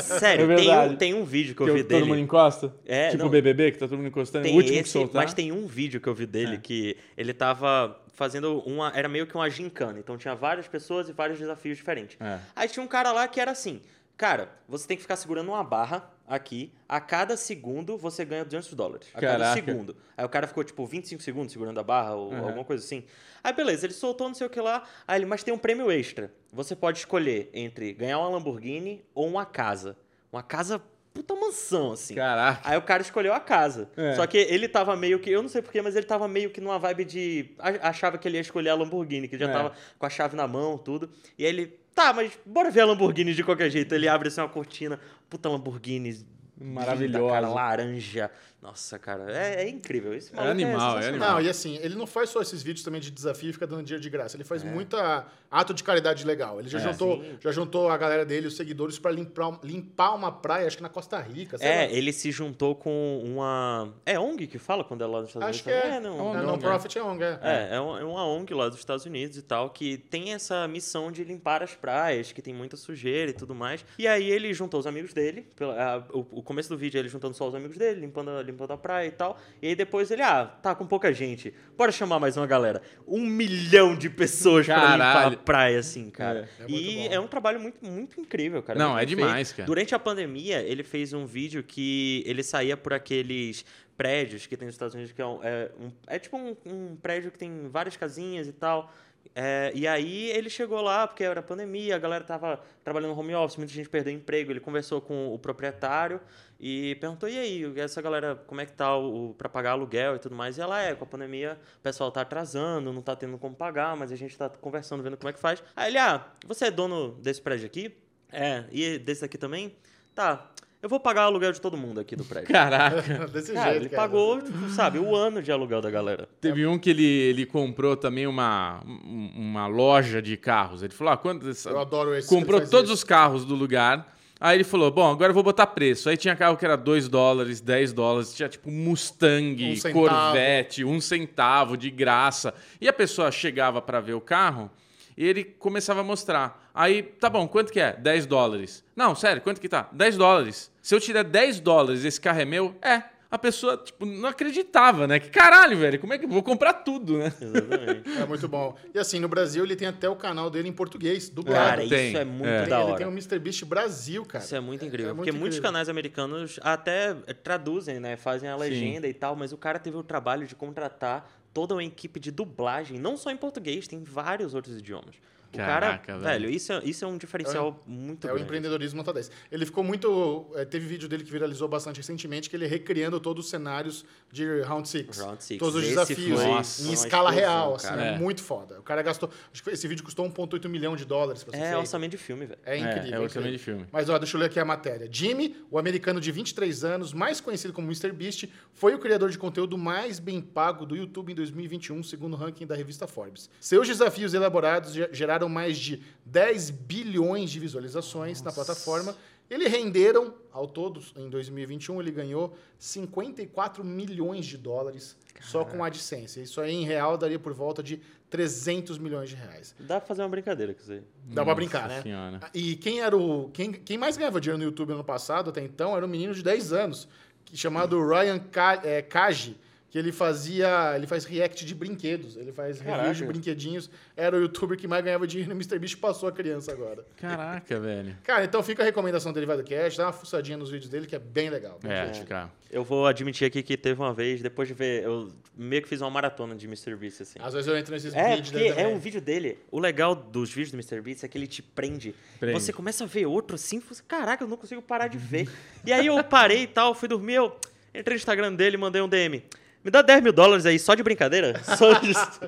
Sério, É tem, um, tem um vídeo que eu Que vi todo dele. mundo encosta? É, tipo não. o BBB, que tá todo mundo encostando. Tem o último que esse, soltar. mas tem um vídeo que eu vi dele É. que ele tava fazendo uma. Era meio que uma gincana. Então tinha várias pessoas e vários desafios diferentes. É. Aí tinha um cara lá que era assim. Cara, você tem que ficar segurando uma barra aqui. A cada segundo você ganha 200 dólares. A cada Caraca. segundo. Aí o cara ficou tipo 25 segundos segurando a barra ou Uhum. alguma coisa assim. Aí beleza, ele soltou não sei o que lá. Aí ele, mas tem um prêmio extra. Você pode escolher entre ganhar uma Lamborghini ou uma casa. Uma casa puta mansão, assim. Caraca. Aí o cara escolheu a casa. É. Só que ele tava meio que. Eu não sei porquê, mas ele tava meio que numa vibe de. Achava que ele ia escolher a Lamborghini, que ele já É. tava com a chave na mão, tudo. E aí ele. Tá, mas bora ver a Lamborghini de qualquer jeito. Ele abre assim uma cortina. Puta Lamborghini. Maravilhosa. linda, Cara, laranja. Nossa, cara. É, é incrível. Esse maluco animal, é sensacional. animal. Não, e assim, ele não faz só esses vídeos também de desafio e fica dando dinheiro de graça. Ele faz muita ato de caridade legal. Ele já, É. juntou, já juntou a galera dele, os seguidores, pra limpar, limpar uma praia, acho que na Costa Rica. É, lá. ele se juntou com uma. É ONG que fala quando é lá nos Estados Acho que Unidos? é. também? não. É uma É, ONG, Non-profit é ONG, é. É, é um- é uma ONG lá dos Estados Unidos e tal, que tem essa missão de limpar as praias, que tem muita sujeira e tudo mais. E aí ele juntou os amigos dele, pela- a- o, o começo do vídeo é ele juntando só os amigos dele, limpando, a- limpando a praia e tal. E aí depois ele, ah, tá com pouca gente, bora chamar mais uma galera. Um milhão de pessoas pra limpar Caralho. a praia, assim, cara. É. É e bom. é um trabalho muito, muito incrível, cara. Não, é demais, feito. cara. Durante a pandemia, ele fez um vídeo que ele saía por aqueles prédios que tem nos Estados Unidos, que é, um, é, um- é tipo um, um prédio que tem várias casinhas e tal. É, e aí ele chegou lá, porque era pandemia, a galera tava trabalhando no home office, muita gente perdeu emprego. Ele conversou com o proprietário e perguntou: e aí, essa galera, como é que tá o, pra pagar aluguel e tudo mais? E ela é, com a pandemia, o pessoal tá atrasando, não tá tendo como pagar, mas a gente tá conversando, vendo como é que faz. Aí ele, ah, você é dono desse prédio aqui? É, e desse aqui também? Tá. Eu vou pagar o aluguel de todo mundo aqui do prédio. Caraca. Desse Cara, jeito, ele cara. pagou, tipo, sabe, o ano de aluguel da galera. Teve um que ele, ele comprou também uma, um- uma loja de carros. Ele falou: ah, quanto, Eu adoro esse. comprou todos isso. os carros do lugar. Aí ele falou: Bom, agora eu vou botar preço. Aí tinha carro que era 2 dólares, 10 dólares, tinha tipo Mustang, Um centavo. Corvette, um centavo de graça. E a pessoa chegava pra ver o carro e ele começava a mostrar. Aí, tá bom, quanto que é? 10 dólares. Não, sério, quanto que tá? 10 dólares. Se eu tirar 10 dólares, esse carro é meu? É. A pessoa, tipo, não acreditava, né? Que caralho, velho, como é que eu vou comprar tudo, né? Exatamente. É muito bom. E assim, no Brasil ele tem até o canal dele em português, dublado. Cara, tem. isso é muito É. Tem- da ele hora. tem o MrBeast Brasil, cara. Isso é muito incrível. é muito porque muitos incrível. canais americanos até traduzem, né? Fazem a legenda e tal, mas o cara teve o trabalho de contratar toda uma equipe de dublagem, não só em português, tem vários outros idiomas. O Caraca, cara, velho. velho, isso é, isso é um diferencial muito É o grande. empreendedorismo nota 10. Ele ficou muito. é, teve vídeo dele que viralizou bastante recentemente, que ele recriando todos os cenários de Round 6. Round Six. Todos os Esse desafios foi Nossa. em escala explosão, real. Assim, cara. é. É. muito foda. O cara gastou. Acho que esse vídeo custou 1,8 milhão de dólares pra ser É orçamento de filme, velho. É incrível. É, é orçamento de filme. Mas ó, deixa eu ler aqui a matéria. Jimmy, o americano de 23 anos, mais conhecido como MrBeast, foi o criador de conteúdo mais bem pago do YouTube em 2021, segundo o ranking da revista Forbes. Seus desafios elaborados ge- geraram mais de 10 bilhões de visualizações na plataforma. Ele renderam, ao todo, em 2021, ele ganhou 54 milhões de dólares só com a AdSense. Isso aí, em real, daria por volta de 300 milhões de reais. Dá pra fazer uma brincadeira com isso aí. Dá pra brincar, Nossa né? Senhora. E quem era o. Quem, quem mais ganhava dinheiro no YouTube ano passado, até então, era um menino de 10 anos, chamado Ryan é, Kaji, que ele fazia. Ele faz react de brinquedos. Ele faz reviews de Caraca. brinquedinhos. Era o youtuber que mais ganhava dinheiro no MrBeast passou a criança agora. Caraca, velho. Cara, então fica a recomendação do Derivado Cash, dá uma fuçadinha nos vídeos dele, que é bem legal. bem É, divertido. cara. Eu vou admitir aqui que teve uma vez, depois de ver, eu meio que fiz uma maratona de MrBeast, assim. Às vezes eu entro nesses É, vídeos porque dele é também. um vídeo dele. O legal dos vídeos do MrBeast é que ele te prende. Prende. Você começa a ver outro assim, você, caraca, eu não consigo parar de ver. e aí eu parei e tal, fui dormir, eu entrei no Instagram dele mandei um DM. Me dá 10 mil dólares aí, só de brincadeira? Só disso.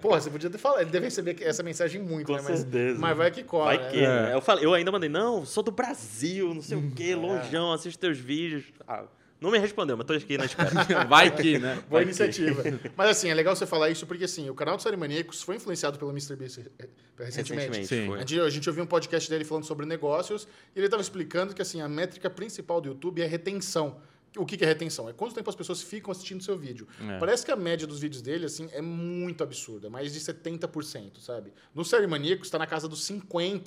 Porra, você podia ter falado. Ele deve receber essa mensagem muito, Com né? Mas, certeza. mas vai que cola. Vai né? que, né? Eu, falei, eu ainda mandei, não, sou do Brasil, não sei o quê, É. longeão, assisto teus vídeos. Ah, não me respondeu, mas tô aqui na espera. Vai que, né? Boa Vai que- iniciativa. Mas assim, é legal você falar isso porque assim, o canal do Série Maníacos foi influenciado pelo MrBeast eh, recentemente. Recentemente, Sim. A foi. gente, a gente ouviu um podcast dele falando sobre negócios e ele estava explicando que assim, a métrica principal do YouTube é retenção. O que é retenção? É quanto tempo as pessoas ficam assistindo seu vídeo. É. Parece que a média dos vídeos dele assim, é muito absurda, mais de 70%, sabe? No Série Maníacos está na casa dos 50%,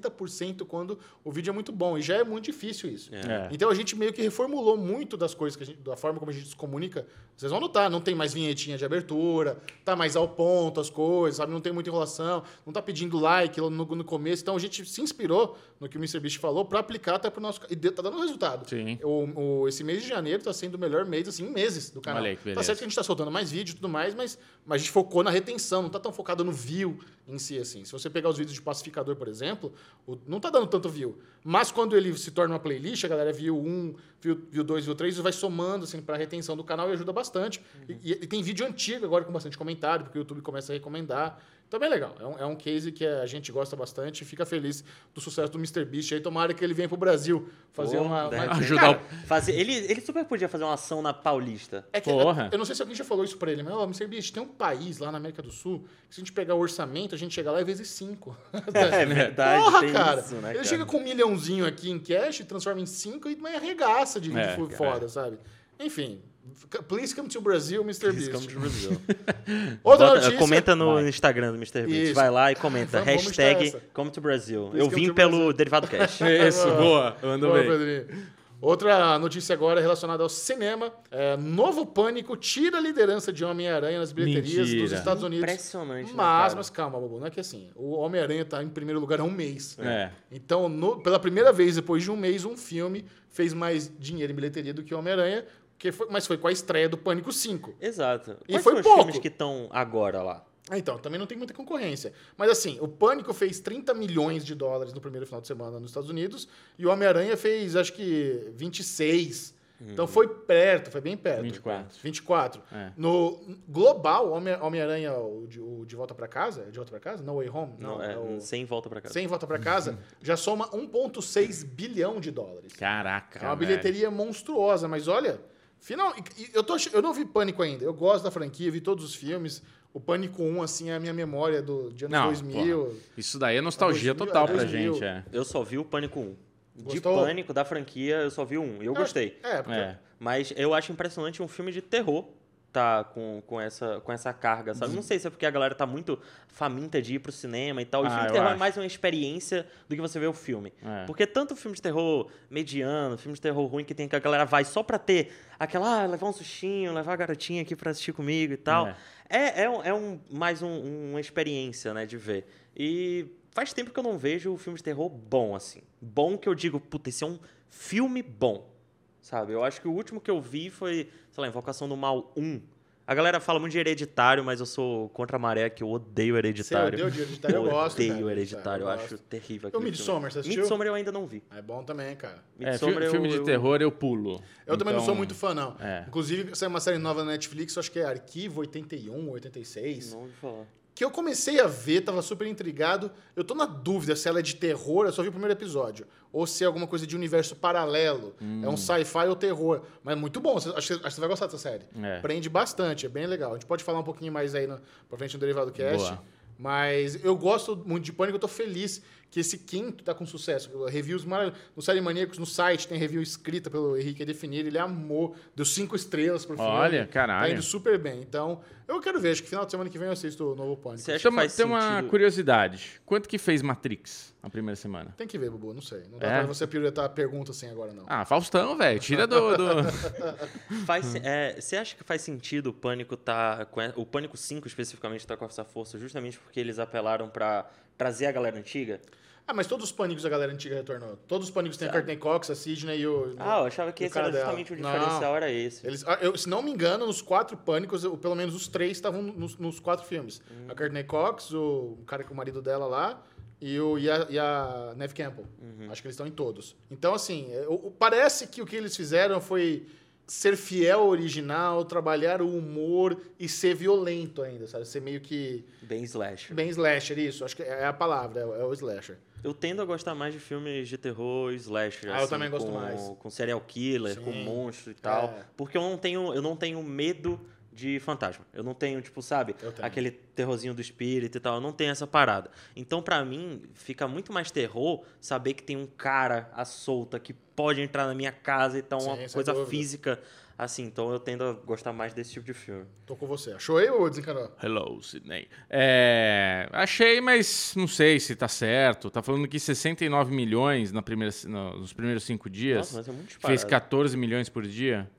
60% quando o vídeo é muito bom. E já é muito difícil isso. É. Então a gente meio que reformulou muito das coisas, que a gente, da forma como a gente se comunica. Vocês vão notar, não tem mais vinhetinha de abertura, tá mais ao ponto as coisas, sabe? Não tem muita enrolação, não tá pedindo like no, no começo. Então a gente se inspirou no que o MrBeast falou para aplicar até pro nosso. E tá dando resultado. Sim. O, o- esse mês de janeiro tá sendo o melhor mês, assim, em meses do canal. Olha aí que tá certo que a gente tá soltando mais vídeo e tudo mais, mas, mas a gente focou na retenção, não tá tão focado no view em si, assim. Se você pegar os vídeos de pacificador, por exemplo, o- não tá dando tanto view. Mas quando ele se torna uma playlist, a galera viu um, viu, viu dois, viu três, vai somando, assim, pra retenção do canal e ajuda bastante. Uhum. E, e tem vídeo antigo agora com bastante comentário, porque o YouTube começa a recomendar. Então é bem legal. É um, é um case que a gente gosta bastante e fica feliz do sucesso do MrBeast. Aí tomara que ele venha pro Brasil fazer Pô, uma... de uma- repente. Ajudar Cara, o- Fazer, ele, ele super podia fazer uma ação na Paulista. é que, Porra. Eu não sei se alguém já falou isso pra ele, mas, ó, Mr. Beast, tem um país lá na América do Sul que se a gente pegar o orçamento, a gente chega lá e vezes cinco. É verdade, Porra, tem cara. isso, né, ele cara? chega com um milhãozinho aqui em cash, transforma em cinco e arregaça de É, cara. foda, sabe? Enfim. Please come to Brazil, Mr. Please Beast. come to Brazil. Outra Bota- notícia. comenta no Vai. Instagram do Mr. Beast. Isso. Vai lá e comenta. Vamos- hashtag essa. Come to Brasil. Please Eu vim pelo Brazil. Derivado Cash. Isso, boa. Andou Boa, bem. Pedrinho. Outra notícia agora relacionada ao cinema. É, novo Pânico tira a liderança de Homem-Aranha nas bilheterias Mentira. dos Estados Unidos. Impressionante, né, Mas, cara? mas calma, Bobo, não é que assim. O Homem-Aranha tá em primeiro lugar há um mês. É. Então, no- pela primeira vez depois de um mês, um filme fez mais dinheiro em bilheteria do que o Homem-Aranha, que foi- mas foi com a estreia do Pânico 5. Exato. E Quais foi são os pouco. filmes que estão agora lá? Ah, Então, também não tem muita concorrência. Mas assim, o Pânico fez 30 milhões de dólares no primeiro final de semana nos Estados Unidos e o Homem-Aranha fez, acho que, 26. Então foi perto, foi bem perto. 24. 24. É. No global, Homem- Homem-Aranha, o, de- o De Volta pra Casa, é De Volta pra Casa? No Way Home? Não, é, o... sem volta pra casa. Sem Volta pra Casa, já soma 1,6 bilhão de dólares. Caraca. É uma velho. bilheteria monstruosa, mas olha, final, eu, tô, eu não vi Pânico ainda. Eu gosto da franquia, vi todos os filmes. O Pânico 1, assim, é a minha memória do, de anos Não, 2000. Isso daí é nostalgia 2000, total pra 2000. gente, é. Eu só vi o Pânico 1. De Gostou? Pânico, da franquia, eu só vi um. E eu gostei. É, porque É. Mas eu acho impressionante um filme de terror tá com, com, essa, com essa carga, sabe? Não sei se é porque a galera tá muito faminta de ir pro cinema e tal. E Ah, filme de terror é acho. mais uma experiência do que você ver o filme. É. Porque tanto filme de terror mediano, filme de terror ruim que tem que a galera vai só pra ter aquela, ah, levar um sustinho, levar a garotinha aqui pra assistir comigo e tal. É. É, é, um- é um, mais um- uma experiência, né, de ver. E faz tempo que eu não vejo um filme de terror bom, assim. Bom que eu digo, puta, esse é um filme bom, sabe? Eu acho que o último que eu vi foi, sei lá, Invocação do Mal 1. A galera fala muito de Hereditário, mas eu sou contra a maré, que eu odeio Hereditário. odeia o de Hereditário? Eu gosto, odeio cara, Hereditário, eu Hereditário, eu acho terrível o Midsommar, você assistiu? Midsommar eu ainda não vi. é bom também, cara. É, Midsommar fi- filme eu- de eu- terror eu pulo. Eu também não Então, sou muito fã, não. é. Inclusive, saiu uma série nova na Netflix, eu acho que é Arquivo 81, 86. Não ouvi falar. Que eu comecei a ver, tava super intrigado. Eu tô na dúvida se ela é de terror, eu só vi o primeiro episódio. Ou se é alguma coisa de universo paralelo. É um sci-fi ou terror. Mas é muito bom, acho, que- acho que você vai gostar dessa série. É. Prende bastante, é bem legal. A gente pode falar um pouquinho mais aí no, pra frente no Derivado Cast. Boa. Mas eu gosto muito de Pânico, eu tô feliz que esse quinto tá com sucesso. Reviews maravilhosos. No Série Maníacos, no site, tem review escrita pelo Henrique Definir, ele amou, deu cinco estrelas pro filme. Olha, caralho. Tá indo super bem. Então, eu quero ver, acho que final de semana que vem eu assisto o novo Pânico. Você acha Tem que uma, faz tem uma sentido? curiosidade. Quanto que fez Matrix na primeira semana? Tem que ver, Bubu, não sei. Não dá É? pra você piruetar a pergunta assim agora, não. Ah, Faustão, velho. Tira do. do- Faz, se- é, você acha que faz sentido o Pânico tá com o Pânico 5 especificamente tá com essa força justamente porque eles apelaram pra trazer a galera antiga? Ah, mas todos os pânicos a galera antiga retornou. Todos os pânicos têm a Courtney Cox, a Sidney e o. Ah, eu achava que esse era dela. justamente o Não. diferencial era esse. Eles, ah, eu, se não me engano, nos quatro pânicos, eu- pelo menos os três estavam nos, nos quatro filmes. Hum. A Courtney Cox, o cara com o marido dela lá, e, o, e, a, e a Neve Campbell. Uhum. Acho que eles estão em todos. Então, assim, é, parece que o que eles fizeram foi ser fiel ao original, trabalhar o humor e ser violento ainda, sabe? Ser meio que Bem slasher. bem slasher, isso. Acho que é a palavra, é, o- é o slasher. Eu tendo a gostar mais de filmes de terror slasher. Ah, eu assim, também gosto com, mais. Com serial killer, Sim. com monstro e tal. É. Porque eu não tenho, eu não tenho medo de fantasma. Eu não tenho, tipo, sabe, tenho. aquele terrorzinho do espírito e tal. Eu não tenho essa parada. Então, pra mim, fica muito mais terror saber que tem um cara à solta que pode entrar na minha casa e tal, Sim, uma coisa dúvida. física. Assim, então eu tendo a gostar mais desse tipo de filme. Tô com você. Achou aí ou desencanou? Hello, Sidney. É, achei, mas não sei se tá certo. Tá falando que 69 milhões na primeira, no- nos primeiros cinco dias. Nossa, mas é muito fez disparado. 14 milhões por dia.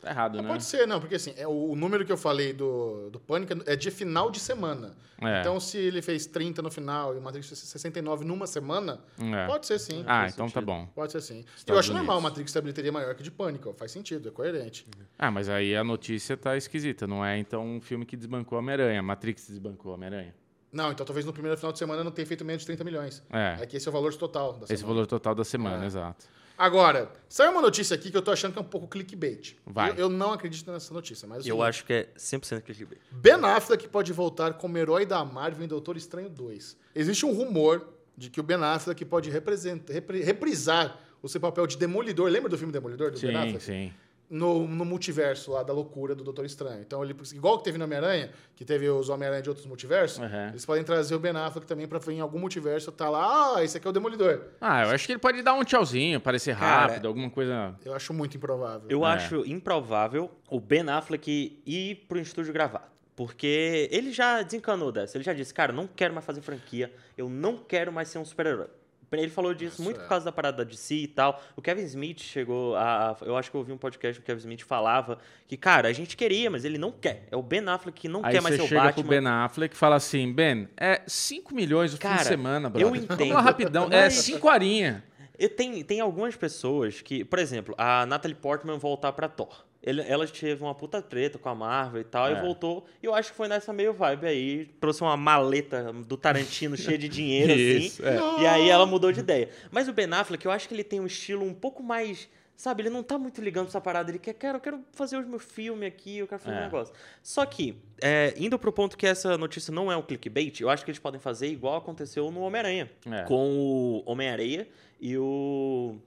Tá errado, Ah, né? Pode ser, não, porque assim, é, o, o número que eu falei do, do Pânico é de final de semana. É. Então, se ele fez 30 no final e o Matrix fez 69 numa semana, É. pode ser sim. Ah, então tá sentido. bom. Pode ser sim. eu Estados acho normal o Unidos. Matrix ter bilheteria maior que de Pânico. Faz sentido, é coerente. Ah, mas aí a notícia tá esquisita. Não é então um filme que desbancou Homem-Aranha. Matrix desbancou Homem-Aranha. Não, então talvez no primeiro final de semana não tenha feito menos de 30 milhões. É. É que esse é o valor total da Esse semana. valor total da semana, É. exato. Agora, saiu uma notícia aqui que eu tô achando que é um pouco clickbait. Vai. Eu, eu não acredito nessa notícia, mas... Eu assim, acho que é 100% clickbait. Ben Affleck pode voltar como herói da Marvel em Doutor Estranho 2. Existe um rumor de que o Ben Affleck pode representa- repri- reprisar o seu papel de Demolidor. Lembra do filme Demolidor do Ben Sim, Affleck? sim. No, no multiverso lá da loucura do Doutor Estranho. Então, ele, igual que teve no Homem-Aranha, que teve os Homem-Aranha de outros multiversos, Uhum. eles podem trazer o Ben Affleck também pra em algum multiverso tá lá, ah, esse aqui é o Demolidor. Ah, eu acho que ele pode dar um tchauzinho, parecer Cara, rápido, alguma coisa. Eu acho muito improvável. Eu É. acho improvável o Ben Affleck ir pro estúdio gravar. Porque ele já desencanou dessa. Ele já disse, cara, não quero mais fazer franquia. Eu não quero mais ser um super-herói. Ele falou disso Nossa, muito é. por causa da parada de si e tal. O Kevin Smith chegou a, Eu acho que eu ouvi um podcast que o Kevin Smith falava que, cara, a gente queria, mas ele não quer. É o Ben Affleck que não Aí quer mais ser o chega Batman. pro Ben Affleck e fala assim, Ben, é 5 milhões o fim Cara, de semana, brother. eu entendo. Vamos lá rapidão. É Mas- 5 horinha. E tem, tem algumas pessoas que, por exemplo, a Natalie Portman voltar pra Thor. Ele, ela teve uma puta treta com a Marvel e tal, É. e voltou. E eu acho que foi nessa meio vibe aí. Trouxe uma maleta do Tarantino cheia de dinheiro, Isso, assim. é. E aí ela mudou de ideia. Mas o Ben Affleck, eu acho que ele tem um estilo um pouco mais Sabe, ele não tá muito ligando pra essa parada. Ele quer, quero, eu quero fazer os meus filmes aqui, eu quero fazer É. um negócio. Só que, é, indo pro ponto que essa notícia não é um clickbait, eu acho que eles podem fazer igual aconteceu no Homem-Aranha. É. Com o Homem-Areia e o.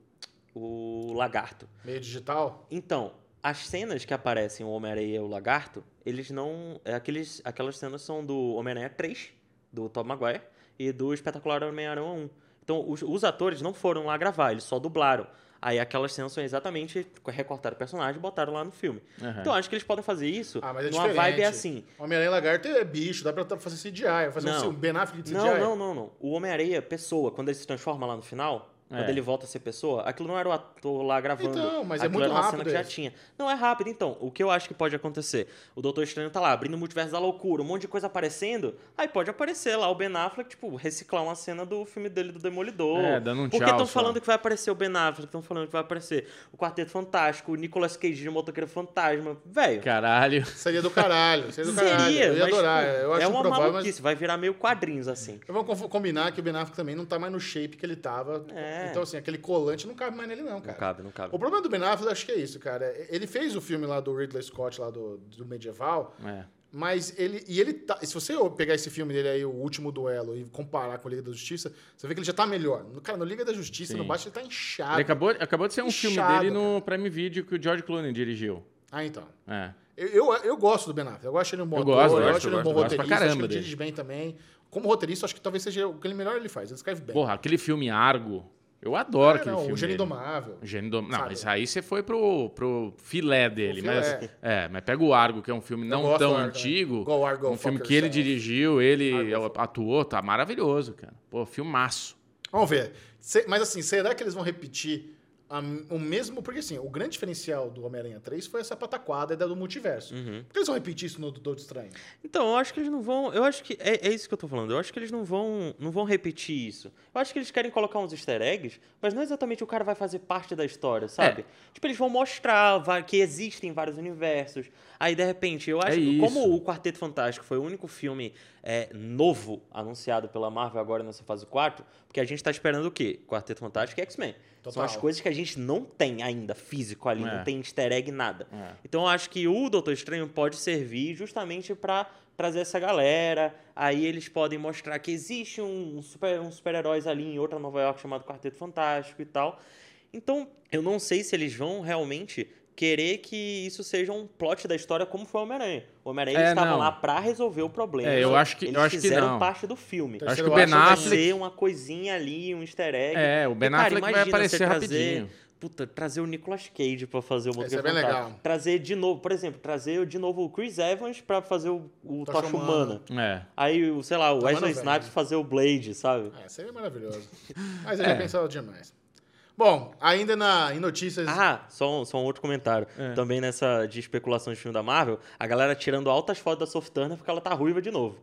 O Lagarto. Meio digital. Então, as cenas que aparecem o Homem-Aranha e o Lagarto, eles não. É aqueles, aquelas cenas são do Homem-Aranha 3, do Tom Maguire, e do Espetacular Homem-Aranha 1. Então, os, os atores não foram lá gravar, eles só dublaram. Aí aquelas cenas são exatamente recortaram o personagem e botaram lá no filme. Aham. Então, acho que eles podem fazer isso Ah, mas é numa diferente. vibe assim. Homem-Aranha e Lagarto é bicho, dá pra fazer CGI. Fazer Não. um Ben Affleck de CGI. Não, não, não, não. O Homem-Areia, pessoa, quando ele se transforma lá no final, É. quando ele volta a ser pessoa, aquilo não era o ator lá gravando. Então, mas é Aquilo muito era uma rápido cena que já tinha. Não, é rápido. Então, o que eu acho que pode acontecer? O Doutor Estranho tá lá, abrindo o multiverso da loucura, um monte de coisa aparecendo, aí pode aparecer lá o Ben Affleck, tipo, reciclar uma cena do filme dele do Demolidor. É, dando um Porque estão falando que vai aparecer o Ben Affleck, estão falando que vai aparecer o Quarteto Fantástico, o Nicolas Cage de Motoqueiro Fantasma. Velho, Caralho. Seria do caralho. Seria do caralho. seria, eu ia mas, adorar. tipo, eu acho é uma improvável, mas... maluquice, vai virar meio quadrinhos, assim. Vamos conf- combinar que o Ben Affleck também não tá mais no shape que ele tava. É. Então, assim, aquele colante não cabe mais nele, não, cara. Não cabe, não cabe. O problema do Ben Affleck, acho que é isso, cara. Ele fez o filme lá do Ridley Scott, lá do, do Medieval, É. mas ele. E ele tá. Se você pegar esse filme dele aí, O Último Duelo, e comparar com a Liga da Justiça, você vê que ele já tá melhor. Cara, no Liga da Justiça, Sim. no Batman, ele tá inchado. Ele acabou, acabou de ser um filme Inchado, dele no Prime Video que o George Clooney dirigiu. Ah, então. É. Eu, eu, eu gosto do Ben Affleck. Eu acho ele um bom Eu ator, gosto, eu gosto, acho ele um gosto, bom gosto roteirista, acho que ele dirige bem também. Como roteirista, acho que talvez seja o que ele melhor ele faz. Ele escreve bem. Porra, aquele filme Argo. Eu adoro É, aquele não, filme. o Gênio dele. Indomável. O Gênio Dom... Não, mas aí você foi pro, pro filé dele. filé. Mas, é, mas pega o Argo, que é um filme não tão Argo, antigo. né? Go Argo, um filme que ele dirigiu, ele Argo, atuou, tá maravilhoso, cara. Pô, filmaço. Vamos ver. Mas assim, será que eles vão repetir a- o mesmo? Porque assim, o grande diferencial do Homem-Aranha 3 foi essa pataquada da do multiverso. Uhum. Por que eles vão repetir isso no Doutor Estranho? Então, eu acho que eles não vão. Eu acho que. É, é isso que eu tô falando. Eu acho que eles não vão, não vão repetir isso. Eu acho que eles querem colocar uns easter eggs, mas não exatamente o cara vai fazer parte da história, sabe? Tipo, eles vão mostrar que existem vários universos. Aí, de repente, eu acho É que, como o Quarteto Fantástico foi o único filme é, novo anunciado pela Marvel agora nessa fase 4, porque a gente tá esperando o quê? Quarteto Fantástico e X-Men. São as coisas que a gente não tem ainda físico ali, É. não tem easter egg, nada. É. Então eu acho que o Doutor Estranho pode servir justamente pra trazer essa galera. Aí eles podem mostrar que existe um super, um super-heróis ali em outra Nova York chamado Quarteto Fantástico e tal. Então, eu não sei se eles vão realmente querer que isso seja um plot da história como foi o Homem-Aranha. O Homem-Aranha É, não. lá pra resolver o problema. É, eu acho que- eles eu acho que fizeram não. parte do filme. Eu acho que o Ben que Vai Affleck. ser uma coisinha ali, um easter egg. É, o Ben E, cara, Affleck vai aparecer você trazer- rapidinho. Puta, trazer o Nicolas Cage pra fazer o Esse Motoqueiro é bem Fantasma. legal. Trazer de novo, por exemplo, trazer de novo o Chris Evans pra fazer o, o Tocha Tocha Humana. É. Aí, o, sei lá, o Tá Wesley Snipes fazer o Blade, sabe? É, seria maravilhoso. Mas eu É. já pensava demais. Bom, ainda na, em notícias. Ah, só um, só um outro comentário. É. Também nessa de especulação de filme da Marvel, a galera tirando altas fotos da Soft Turner porque ela tá ruiva de novo.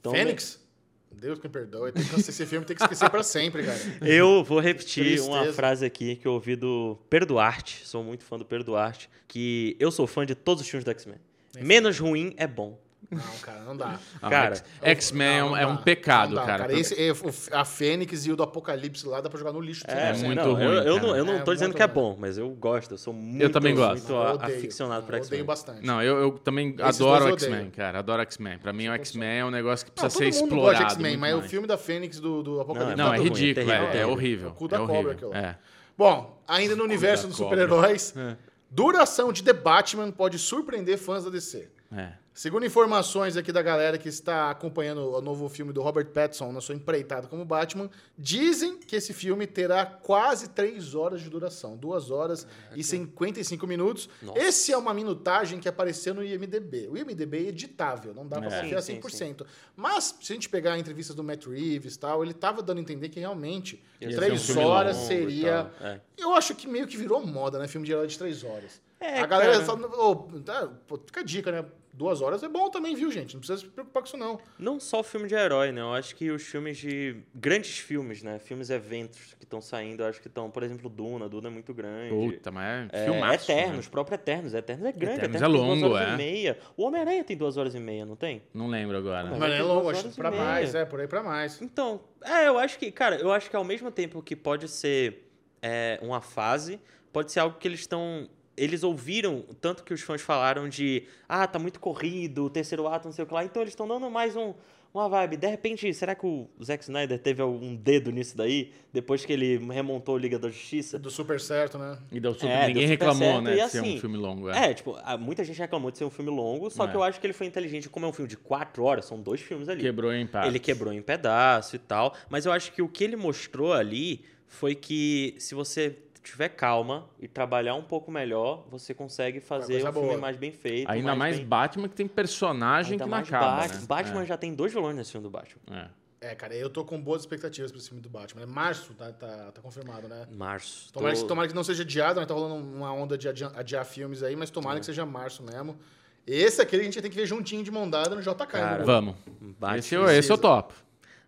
Então, Fênix? Deus que me perdoe. Tem que, esse filme tem que esquecer pra sempre, cara. Eu vou repetir uma frase aqui que eu ouvi do Pedro Duarte, sou muito fã do Pedro Duarte, que eu sou fã de todos os filmes do X-Men. Menos ruim é bom. Não, cara, não dá. Ah, Cara, X- X-Men é um- Não, é não um pecado, Não dá, cara. Esse, é, o- a Fênix e o do Apocalipse lá dá pra jogar no lixo. É sem- muito não, ruim, Eu, eu cara. não, eu não É tô dizendo que é ruim. bom, mas eu gosto, eu sou muito, também gosto. muito Eu odeio. aficionado por Eu X-Men. Odeio bastante. Não, eu, eu também Esses adoro eu X-Men, cara. Adoro X-Men. Pra mim, o X-Men é um negócio que Não, precisa todo ser explorado. de X-Men, mas o mais. filme da Fênix do, do Apocalipse Não, é é ridículo, é, é horrível. O cu da é cobra horrível. aquilo lá. É. Bom, ainda no universo dos super-heróis, É. duração de The Batman pode surpreender fãs da DC. É. Segundo informações aqui da galera que está acompanhando o novo filme do Robert Pattinson na sua empreitada como Batman, dizem que esse filme terá quase 3 horas de duração, 2 horas e 55 minutos. Nossa. Esse é uma minutagem que apareceu no IMDB. O IMDB é editável, não dá pra É. confiar Sim, sim, 100%. Mas, se a gente pegar entrevistas do Matt Reeves e tal, ele tava dando a entender que realmente Ia ser 3 um horas seria... é. Eu acho que meio que virou moda, né? Filme de herói de 3 horas. É, a galera cara. fala, ô, tá, fica a dica, né? Duas horas é bom também, viu, gente? Não precisa se preocupar com isso, não. Não só o filme de herói, né? Eu acho que os filmes de. Grandes filmes, né? Filmes eventos que estão saindo, eu acho que estão. Por exemplo, Duna. Duna é muito grande. Puta, mas é É, filmaço. Eternos, né? próprio Eternos. Eternos é grande. Eternos Eternos é tem duas longo, horas é. e meia. O Homem-Aranha tem duas horas e meia, não tem? Não lembro agora. Mas Mas vai é longo, acho pra meia. mais, é, por aí pra mais. Então, é, eu acho que, cara, eu acho que ao mesmo tempo que pode ser é, uma fase pode ser algo que eles estão. Eles ouviram tanto que os fãs falaram de ah, tá muito corrido, o terceiro ato, não sei o que lá, então eles estão dando mais um, uma vibe. De repente, será que o Zack Snyder teve algum dedo nisso daí? Depois que ele remontou Liga da Justiça? Do super certo, né? E deu super, É, ninguém deu super reclamou, certo, né, e de ser um assim, filme longo. É. É, tipo, muita gente reclamou de ser um filme longo, só É. que eu acho que ele foi inteligente. Como é um filme de quatro horas, são dois filmes ali. Quebrou em partes. Ele quebrou em pedaço e tal. Mas eu acho que o que ele mostrou ali foi que se você tiver calma e trabalhar um pouco melhor, você consegue fazer um filme boa. mais bem feito. Ainda mais bem... Batman que tem personagem ainda que não mais acaba, Batman. né? Batman já tem dois vilões nesse filme do Batman. É. É. É, cara, eu tô com boas expectativas pra esse filme do Batman. É março, tá, tá, tá confirmado, né? Março. Tomara, Tô- que, tomara que não seja adiado, né? Tá rolando uma onda de adiar, adiar filmes aí, mas tomara que seja março mesmo. Esse aqui a gente tem que ver juntinho de mão dada no JK. Cara, né? Vamos. Batman, Esse, esse eu topo.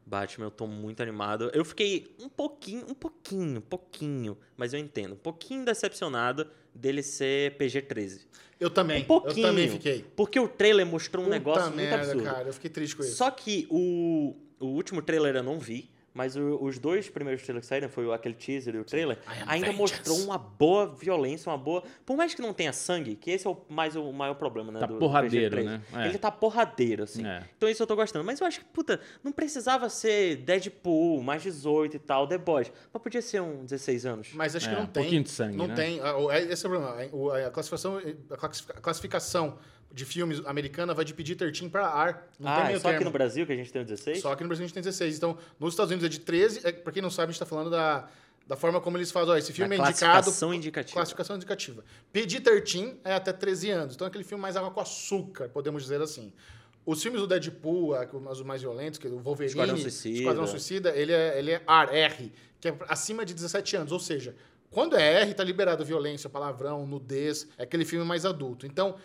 Batman, eu tô muito animado. Eu fiquei um pouquinho, um pouquinho, pouquinho, mas eu entendo, um pouquinho decepcionado dele ser PG-13. Eu também. Um pouquinho. Eu também fiquei. Porque o trailer mostrou um Puta negócio muito merda, absurdo. cara. Eu fiquei triste com isso. Só que o, o último trailer eu não vi, mas o- os dois primeiros trailers que saíram, foi aquele teaser e o trailer, ainda vengeance. mostrou uma boa violência, uma boa... Por mais que não tenha sangue, que esse é o, mais, o maior problema, né? Tá do, do porradeiro, PG-13. né? É. Ele tá porradeiro, assim. É. Então isso eu tô gostando. Mas eu acho que, puta, não precisava ser Deadpool, mais 18 e tal, The Boys. Mas podia ser um 16 anos. Mas acho É, que não um tem. pouquinho de sangue, Não né? tem. Ah, é- Esse é o problema. A classificação, a classifica- a classificação de filmes americana vai de PG-13 pra R. Não tem ah, meio só aqui termo. no Brasil que a gente tem o 16? Só que no Brasil a gente tem 16. Então, nos Estados Unidos é de 13. É, pra quem não sabe, a gente tá falando da, da forma como eles fazem. Ó, esse filme Na é indicado. classificação indicativa. Classificação indicativa. PG-13 é até 13 anos. Então, é aquele filme mais água com açúcar, podemos dizer assim. Os filmes do Deadpool, os mais violentos, que é o Wolverine, Esquadrão Suicida. Esquadrão Suicida, ele é, ele é R, R, que é acima de 17 anos. Ou seja, quando é R, tá liberado violência, palavrão, nudez, é aquele filme mais adulto. Então,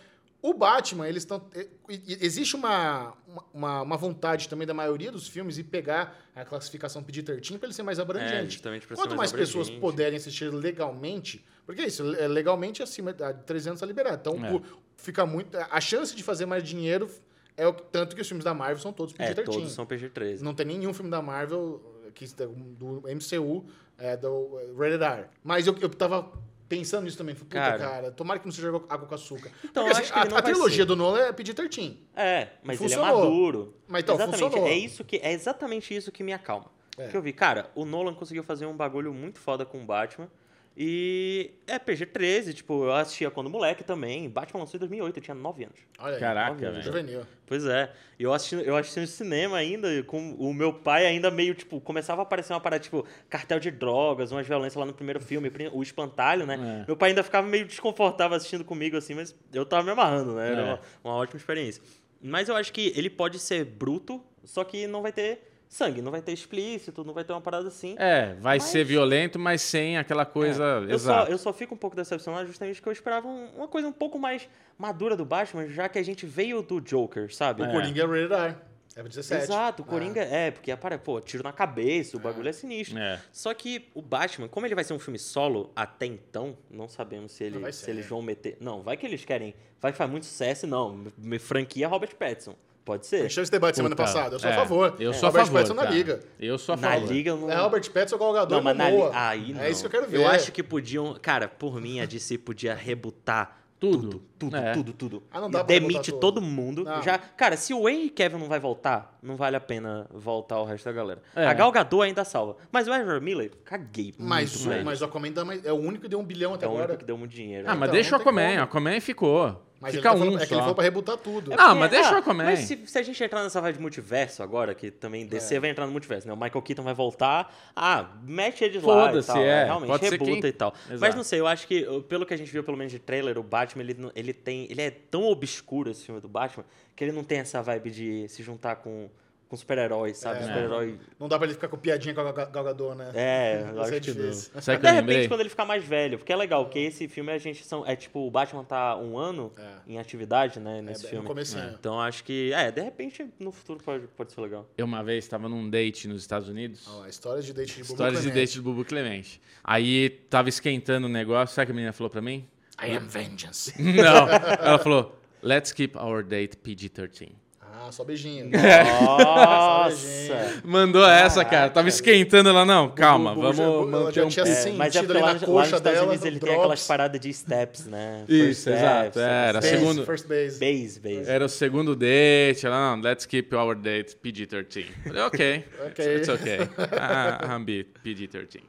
o Batman, eles estão. Existe uma, uma, uma vontade também da maioria dos filmes em pegar a classificação PG-13 para ele ser mais É, abrangente. ser Quanto mais, mais pessoas abrangente. puderem assistir legalmente, porque é isso, é legalmente acima de 300 tá liberado. Então, É. fica muito. A chance de fazer mais dinheiro é o tanto que os filmes da Marvel são todos É, PG-13. todos são PG-13. Não tem nenhum filme da Marvel que, do MCU é, do Rated R. Mas eu, eu tava pensando nisso também. Falei, Puta, Cara. cara, tomara que não seja água com açúcar. Então, Porque, eu assim, a, a trilogia ser. do Nolan é PG-13. É, mas ele é Funcionou. maduro. Mas então, exatamente, funcionou. é isso que é exatamente isso que me acalma. É. Que eu vi, cara, o Nolan conseguiu fazer um bagulho muito foda com o Batman. E é PG-13, tipo, eu assistia quando moleque também. Batman lançou em 2008, eu tinha 9 anos. Olha aí. Caraca, velho. Juvenil. Pois é. E eu assisti, eu assisti no cinema ainda, com o meu pai ainda meio, tipo, começava a aparecer uma parada, tipo, cartel de drogas, umas violências lá no primeiro filme, o espantalho, né? É. Meu pai ainda ficava meio desconfortável assistindo comigo, assim, mas eu tava me amarrando, né? Era É. uma, uma ótima experiência. Mas eu acho que ele pode ser bruto, só que não vai ter sangue, não vai ter explícito, não vai ter uma parada assim. É, vai Mas- ser violento, mas sem aquela coisa. Eu só, eu só fico um pouco decepcionado justamente porque eu esperava um- uma coisa um pouco mais madura do Batman, já que a gente veio do Joker, sabe? O Coringa é Rated R. É 17. Exato, o Coringa é, porque apara, pô, tiro na cabeça, o bagulho é, sinistro. É. Só que o Batman, como ele vai ser um filme solo até então, não sabemos se, ele, se eles né? vão meter. Não, vai que eles querem. Vai que faz muito sucesso, não. Me franquia Robert Pattinson. Pode ser. teve esse debate semana passada. Eu sou é, a favor. Eu sou a Robert favor. Pattinson na liga. Eu sou a Na favor. liga eu não. É Robert Pattinson, Gal Gadot Não, e mas na liga. Aí não. É isso que eu quero ver. Eu acho que podiam. Cara, por mim, a DC podia rebutar Tudo. tudo, tudo, É. tudo, tudo. Ah, não E dá pra demite tudo. todo mundo. Não. Já, cara, se o Henry Kevin não vai voltar, não vale a pena voltar o resto da galera. É. A Gal Gadot ainda salva. Mas o Ezra Miller, caguei. Mas, muito o- ele. mas o Aquaman é o único que deu um bilhão até é o único agora. que deu muito dinheiro. Ah, né? mas Então, deixa o Aquaman. como. Aquaman ficou. Mas Fica ele tá um falando, é que ele só. foi pra rebutar tudo. É Ah, mas deixa o Aquaman. Mas se, se a gente entrar nessa vibe de multiverso agora, que também DC vai entrar no multiverso, né? O Michael Keaton vai voltar. Ah, mete eles lá e Foda-se, tal. é. Realmente, Pode ser rebuta quem- e tal. Mas Exato. não sei, eu acho que, pelo que a gente viu, pelo menos de trailer, o Batman, ele, não- ele tem... Ele é tão obscuro, esse filme do Batman, que ele não tem essa vibe de se juntar com, com super-heróis, sabe? É. Super-herói... Não dá pra ele ficar com piadinha com a Gal- Gal Gadot, né? É, eu acho é que difícil. De repente, quando ele ficar mais velho, porque é legal, que esse filme a gente são. É tipo, o Batman tá um ano É. em atividade, né, É, nesse no filme. comecinho. Então acho que. É, de repente, no futuro pode, pode ser legal. Eu uma vez estava num date nos Estados Unidos. Olha lá, histórias de date de Bubu Histórias de Clemente. date do Bubu Clemente. Aí tava esquentando o negócio. Sabe o que a menina falou pra mim? I am vengeance. Não. Ela falou: Let's keep our date PG-13. Ah, só beijinho. Nossa! Mandou essa, cara. Tava esquentando ela, não. Calma, vamos ela manter já um tinha pouco. É, mas é porque ali lá, na lá coxa nos Estados dela, Unidos ele tem drops. aquelas paradas de steps, né? Isso, exato, era. Base, segundo- First base. Base, base. Era o segundo date. Ela, não, let's keep our date PG-13. Falei, ok. Ok. It's okay. Ah, I'm B- PG-13.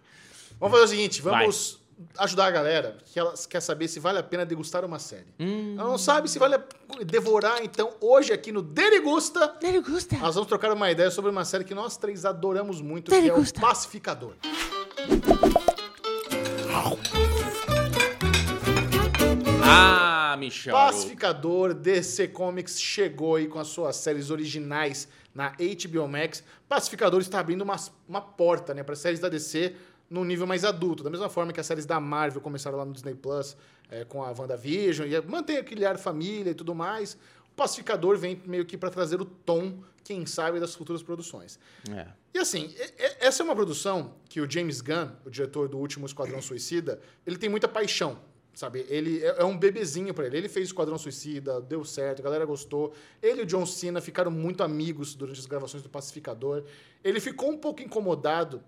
Vamos fazer o seguinte, vamos ajudar a galera que ela quer saber se vale a pena degustar uma série. Hum. Ela não sabe se vale a devorar, então hoje aqui no Derigusta, Ele gosta. nós vamos trocar uma ideia sobre uma série que nós três adoramos muito, que é o Derigusta. Pacificador. Ah, Michel. Pacificador DC Comics chegou aí com as suas séries originais na HBO Max. Pacificador está abrindo uma, uma porta né, para séries da DC num nível mais adulto. Da mesma forma que as séries da Marvel começaram lá no Disney Plus é, com a WandaVision, e mantém aquele ar família e tudo mais. O Pacificador vem meio que para trazer o tom, quem sabe, das futuras produções. É. E assim, essa é uma produção que o James Gunn, o diretor do último Esquadrão Suicida, ele tem muita paixão, sabe? Ele é, é um bebezinho pra ele. Ele fez Esquadrão Suicida, deu certo, a galera gostou. Ele e o John Cena ficaram muito amigos durante as gravações do Pacificador. Ele ficou um pouco incomodado.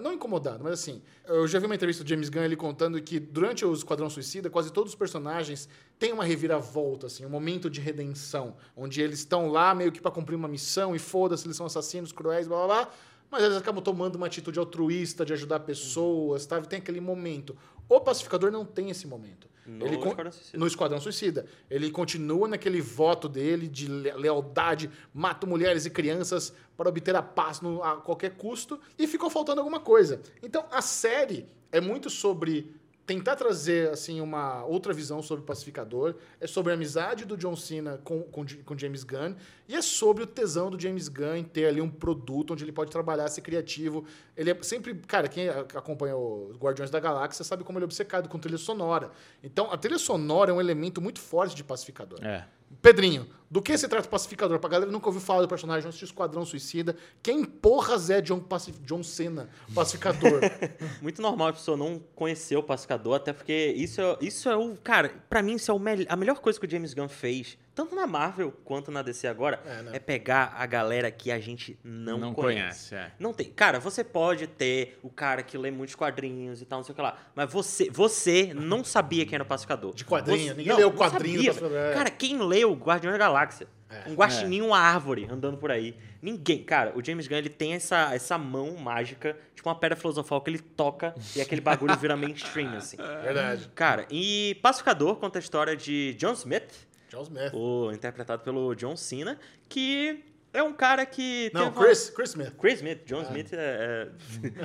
Não incomodado, mas assim, eu já vi uma entrevista do James Gunn ele contando que durante o Esquadrão Suicida, quase todos os personagens têm uma reviravolta, assim, um momento de redenção, onde eles estão lá meio que pra cumprir uma missão e foda-se, eles são assassinos cruéis, blá blá blá, mas eles acabam tomando uma atitude altruísta de ajudar pessoas, tá? Tem aquele momento. O Pacificador não tem esse momento. No Ele Esquadrão Suicida. no Esquadrão Suicida. Ele continua naquele voto dele de le- lealdade, mato mulheres e crianças para obter a paz no- a qualquer custo, e ficou faltando alguma coisa. Então, a série é muito sobre tentar trazer assim uma outra visão sobre o Pacificador, é sobre a amizade do John Cena com, com, com James Gunn, e é sobre o tesão do James Gunn em ter ali um produto onde ele pode trabalhar, ser criativo. Ele é sempre, cara, quem acompanha os Guardiões da Galáxia sabe como ele é obcecado com trilha sonora. Então, a trilha sonora é um elemento muito forte de Pacificador. É. Pedrinho, do que se trata o Pacificador? Pra galera que nunca ouviu falar do personagem, assistiu Esquadrão Suicida. Quem porras é John, Pacif John Cena, Pacificador? Muito normal a pessoa não conhecer o pacificador, até porque isso é, isso é o. Cara, pra mim, isso é o mel- a melhor coisa que o James Gunn fez, tanto na Marvel quanto na DC agora, É, né? é pegar a galera que a gente não, Não conhece. conhece, é. Não tem. Cara, você pode ter o cara que lê muitos quadrinhos e tal, não sei o que lá. Mas você, você não sabia quem era o pacificador. De quadrinho, Você- ninguém leu o não quadrinho sabia. É. Cara, quem leu Guardião da Galáxia? É. Um guaxininho, uma árvore andando por aí. Ninguém. Cara, o James Gunn ele tem essa, essa mão mágica, tipo uma pedra filosofal que ele toca e aquele bagulho vira mainstream, assim. Verdade. Cara, e Pacificador conta a história de John Smith, John Smith. o interpretado pelo John Cena, que é um cara que. Não, teve uma- Chris, Chris Smith. Chris Smith. John Smith é,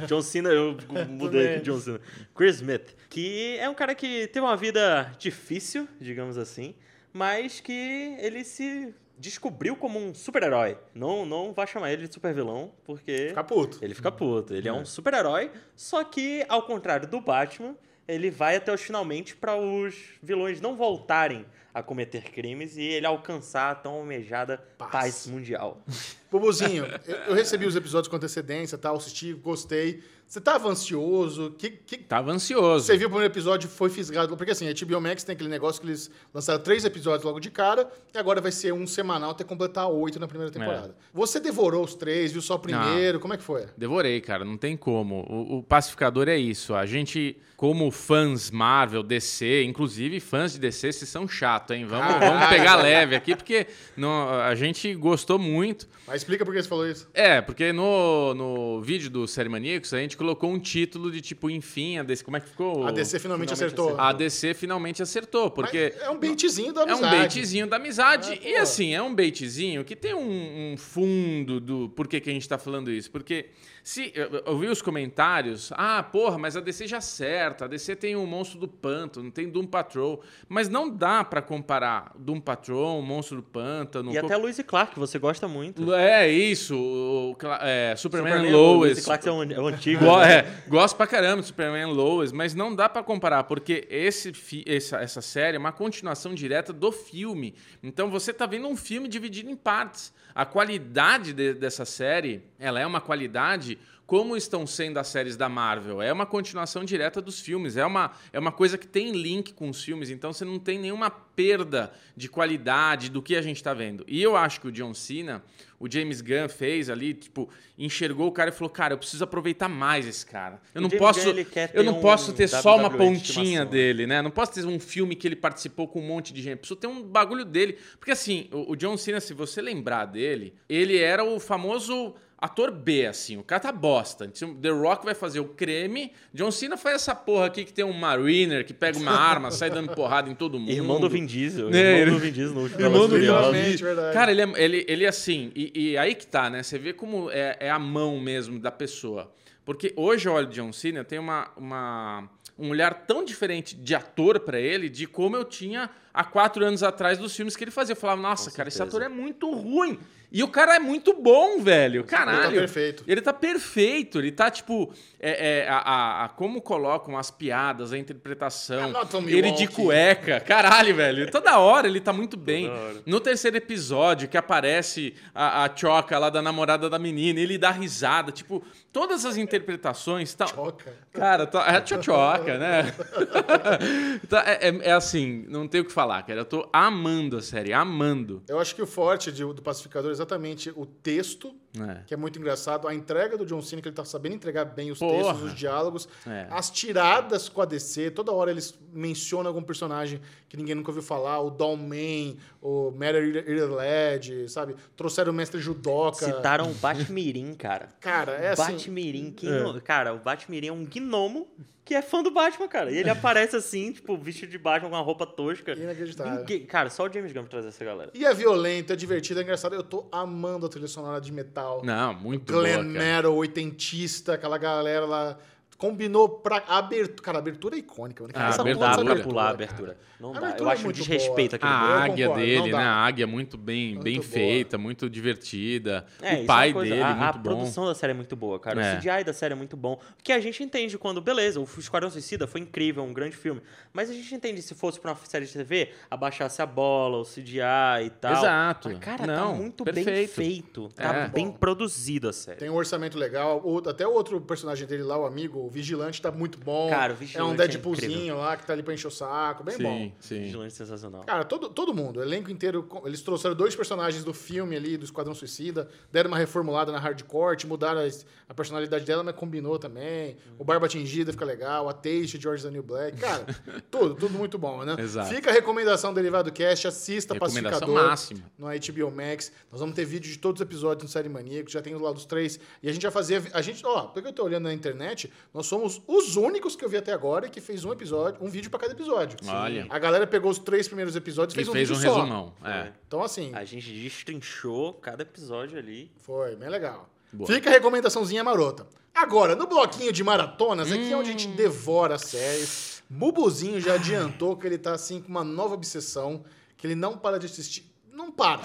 é- John Cena, eu mudei aqui, John Cena. Chris Smith. Que é um cara que teve uma vida difícil, digamos assim, mas que ele se descobriu como um super-herói. Não, não vai chamar ele de super-vilão, porque Fica puto. ele fica puto. Ele é um super-herói, só que, ao contrário do Batman, ele vai até os finalmente para os vilões não voltarem a cometer crimes e ele alcançar a tão almejada Paz. paz mundial. Bubuzinho, eu, eu recebi os episódios com antecedência, tal, assisti, gostei. Você tava ansioso? Que, que, Tava ansioso. Você viu o primeiro episódio e foi fisgado. Porque assim, a HBO Max tem aquele negócio que eles lançaram três episódios logo de cara, e agora vai ser um semanal até completar oito na primeira temporada. Você devorou os três, viu só o primeiro? Como é que foi? Devorei, cara, não tem como. O, o Pacificador é isso. A gente, como fãs Marvel, DC, inclusive fãs de DC, vocês são chato, hein? Vamos, vamos pegar leve aqui, porque não, a gente gostou muito. Mas explica por que você falou isso. É, porque no, no vídeo do Série Maníacos, a gente colocou um título de tipo, enfim, a DC. Como é que ficou? A DC finalmente, finalmente acertou. A DC finalmente acertou, porque. Mas é um baitzinho da É um amizade. baitzinho da amizade. Ah, e assim, é um baitzinho que tem um, um fundo do por que, que a gente tá falando isso. Porque se eu, eu vi os comentários, ah, porra, mas a DC já acerta. A DC tem o Monstro do Pântano, tem Doom Patrol. Mas não dá pra comparar Doom Patrol, Monstro do Pântano. E co- até Luiz e Clark, que você gosta muito. É isso, o, é, Superman, Superman, Lois. Luiz e Clark é o, é o antigo. Go- né? é, gosto pra caramba de Superman Lois, mas não dá pra comparar, porque esse essa, essa série é uma continuação direta do filme. Então você tá vendo um filme dividido em partes. A qualidade de- dessa série, ela é uma qualidade como estão sendo as séries da Marvel. É uma continuação direta dos filmes, é uma, é uma coisa que tem link com os filmes, então você não tem nenhuma perda de qualidade do que a gente está vendo. E eu acho que o John Cena, o James Gunn fez ali, tipo, enxergou o cara e falou: "Cara, eu preciso aproveitar mais esse cara. Eu O não James posso, Gunn, eu ter não um posso ter só uma WWE de pontinha estimação, dele, né? Não posso ter um filme que ele participou com um monte de gente. Preciso ter um bagulho dele, porque assim, o, o John Cena, se você lembrar dele, ele era o famoso ator B, assim, o cara tá bosta. The Rock vai fazer o creme, John Cena faz essa porra aqui que tem um Mariner que pega uma arma, sai dando porrada em todo mundo. Irmão do Vin Diesel. É, irmão do Vin Diesel no último Irmão do Vin. Cara, ele, é, ele, ele é assim, e, e aí que tá, né? Você vê como é, é a mão mesmo da pessoa. Porque hoje eu olho o John Cena, tem uma, uma, um olhar tão diferente de ator pra ele, de como eu tinha há quatro anos atrás dos filmes que ele fazia. Eu falava, nossa, Com cara, esse ator é muito ruim. E o cara é muito bom, velho. Caralho. Ele tá perfeito. Ele tá perfeito. Ele tá, tipo, é, é, a, a- a- como colocam as piadas, a interpretação. Anatomy Ele de cueca. Caralho, velho. Toda hora ele tá muito bem. No terceiro episódio, que aparece a, a Choca lá da namorada da menina, ele dá risada. Tipo, todas as interpretações. Tá, Choca. Cara, tá, é a tchotchoca, né? Tá, é, é- é assim, não tem o que falar, cara. Eu tô amando a série, amando. Eu acho que o forte de- do Pacificador é exatamente o texto, É. que é muito engraçado, a entrega do John Cena, que ele tá sabendo entregar bem os Porra. textos, os diálogos, É. as tiradas com a DC, toda hora eles mencionam algum personagem que ninguém nunca ouviu falar, o Dollman, o Matter Led, sabe? Trouxeram o Mestre Judoka. Citaram o Batmirim, cara. Cara, é assim... Batmirim, que no- cara, o Batmirim é um gnomo que é fã do Batman, cara. E ele aparece assim, tipo, vestido de Batman com uma roupa tosca. Inacreditável. Ninguém- Cara, só o James Gunn pra trazer essa galera. E é violento, é divertido, é engraçado. Eu tô amando a trilha sonora de metal. Não, muito Glam boa, metal, oitentista, aquela galera lá. Combinou pra abertura. Cara, a abertura é icônica, mano. Ah, essa abertura. Dá pra abertura, pular a abertura. Não A dá. abertura Eu é acho um muito desrespeito aquele A Eu grupo. águia concordo, dele, né? A águia é muito bem, Muito bem boa. feita, muito divertida. É, o é pai uma coisa. dele, a, muito a bom. produção da série é muito boa, cara. É. O CGI da série é muito bom. Porque a gente entende quando, beleza, o Esquadrão Suicida foi incrível, um grande filme. Mas a gente entende se fosse pra uma série de TV, abaixasse a bola, o CGI e tal. Exato. Mas, cara, Não, tá muito bem perfeito. feito. Tá É. bem produzido a série. Tem um orçamento legal. O- até o outro personagem dele lá, o amigo, o Vigilante, tá muito bom. Cara, o É um Vigilante é Deadpoolzinho incrível. lá que tá ali pra encher o saco. Bem sim, bom. sim. Vigilante sensacional. Cara, todo, todo mundo, o elenco inteiro, eles trouxeram dois personagens do filme ali, do Esquadrão Suicida, deram uma reformulada na hardcore, mudaram as- a personalidade dela, mas combinou também. O Barba Atingida fica legal, a Taste, George the New Black. Cara, tudo, tudo muito bom, né? Exato. Fica a recomendação Derivado Cast, assista Recomendação Pacificador máxima. no HBO Max. Nós vamos ter vídeo de todos os episódios no Série Maníaco, já tem lá dos três. E a gente vai fazer. A gente, ó, porque eu tô olhando na internet, nós somos os únicos que eu vi até agora que fez um episódio, um vídeo pra cada episódio. Olha. A galera pegou os três primeiros episódios e fez um fez um só. resumão. É. Então, assim, A gente destrinchou cada episódio ali. foi bem legal. Boa. Fica a recomendaçãozinha marota. Agora, no bloquinho de maratonas, aqui é onde a gente devora as séries. Bubuzinho já adiantou que ele tá assim com uma nova obsessão, que ele não para de assistir. Não para.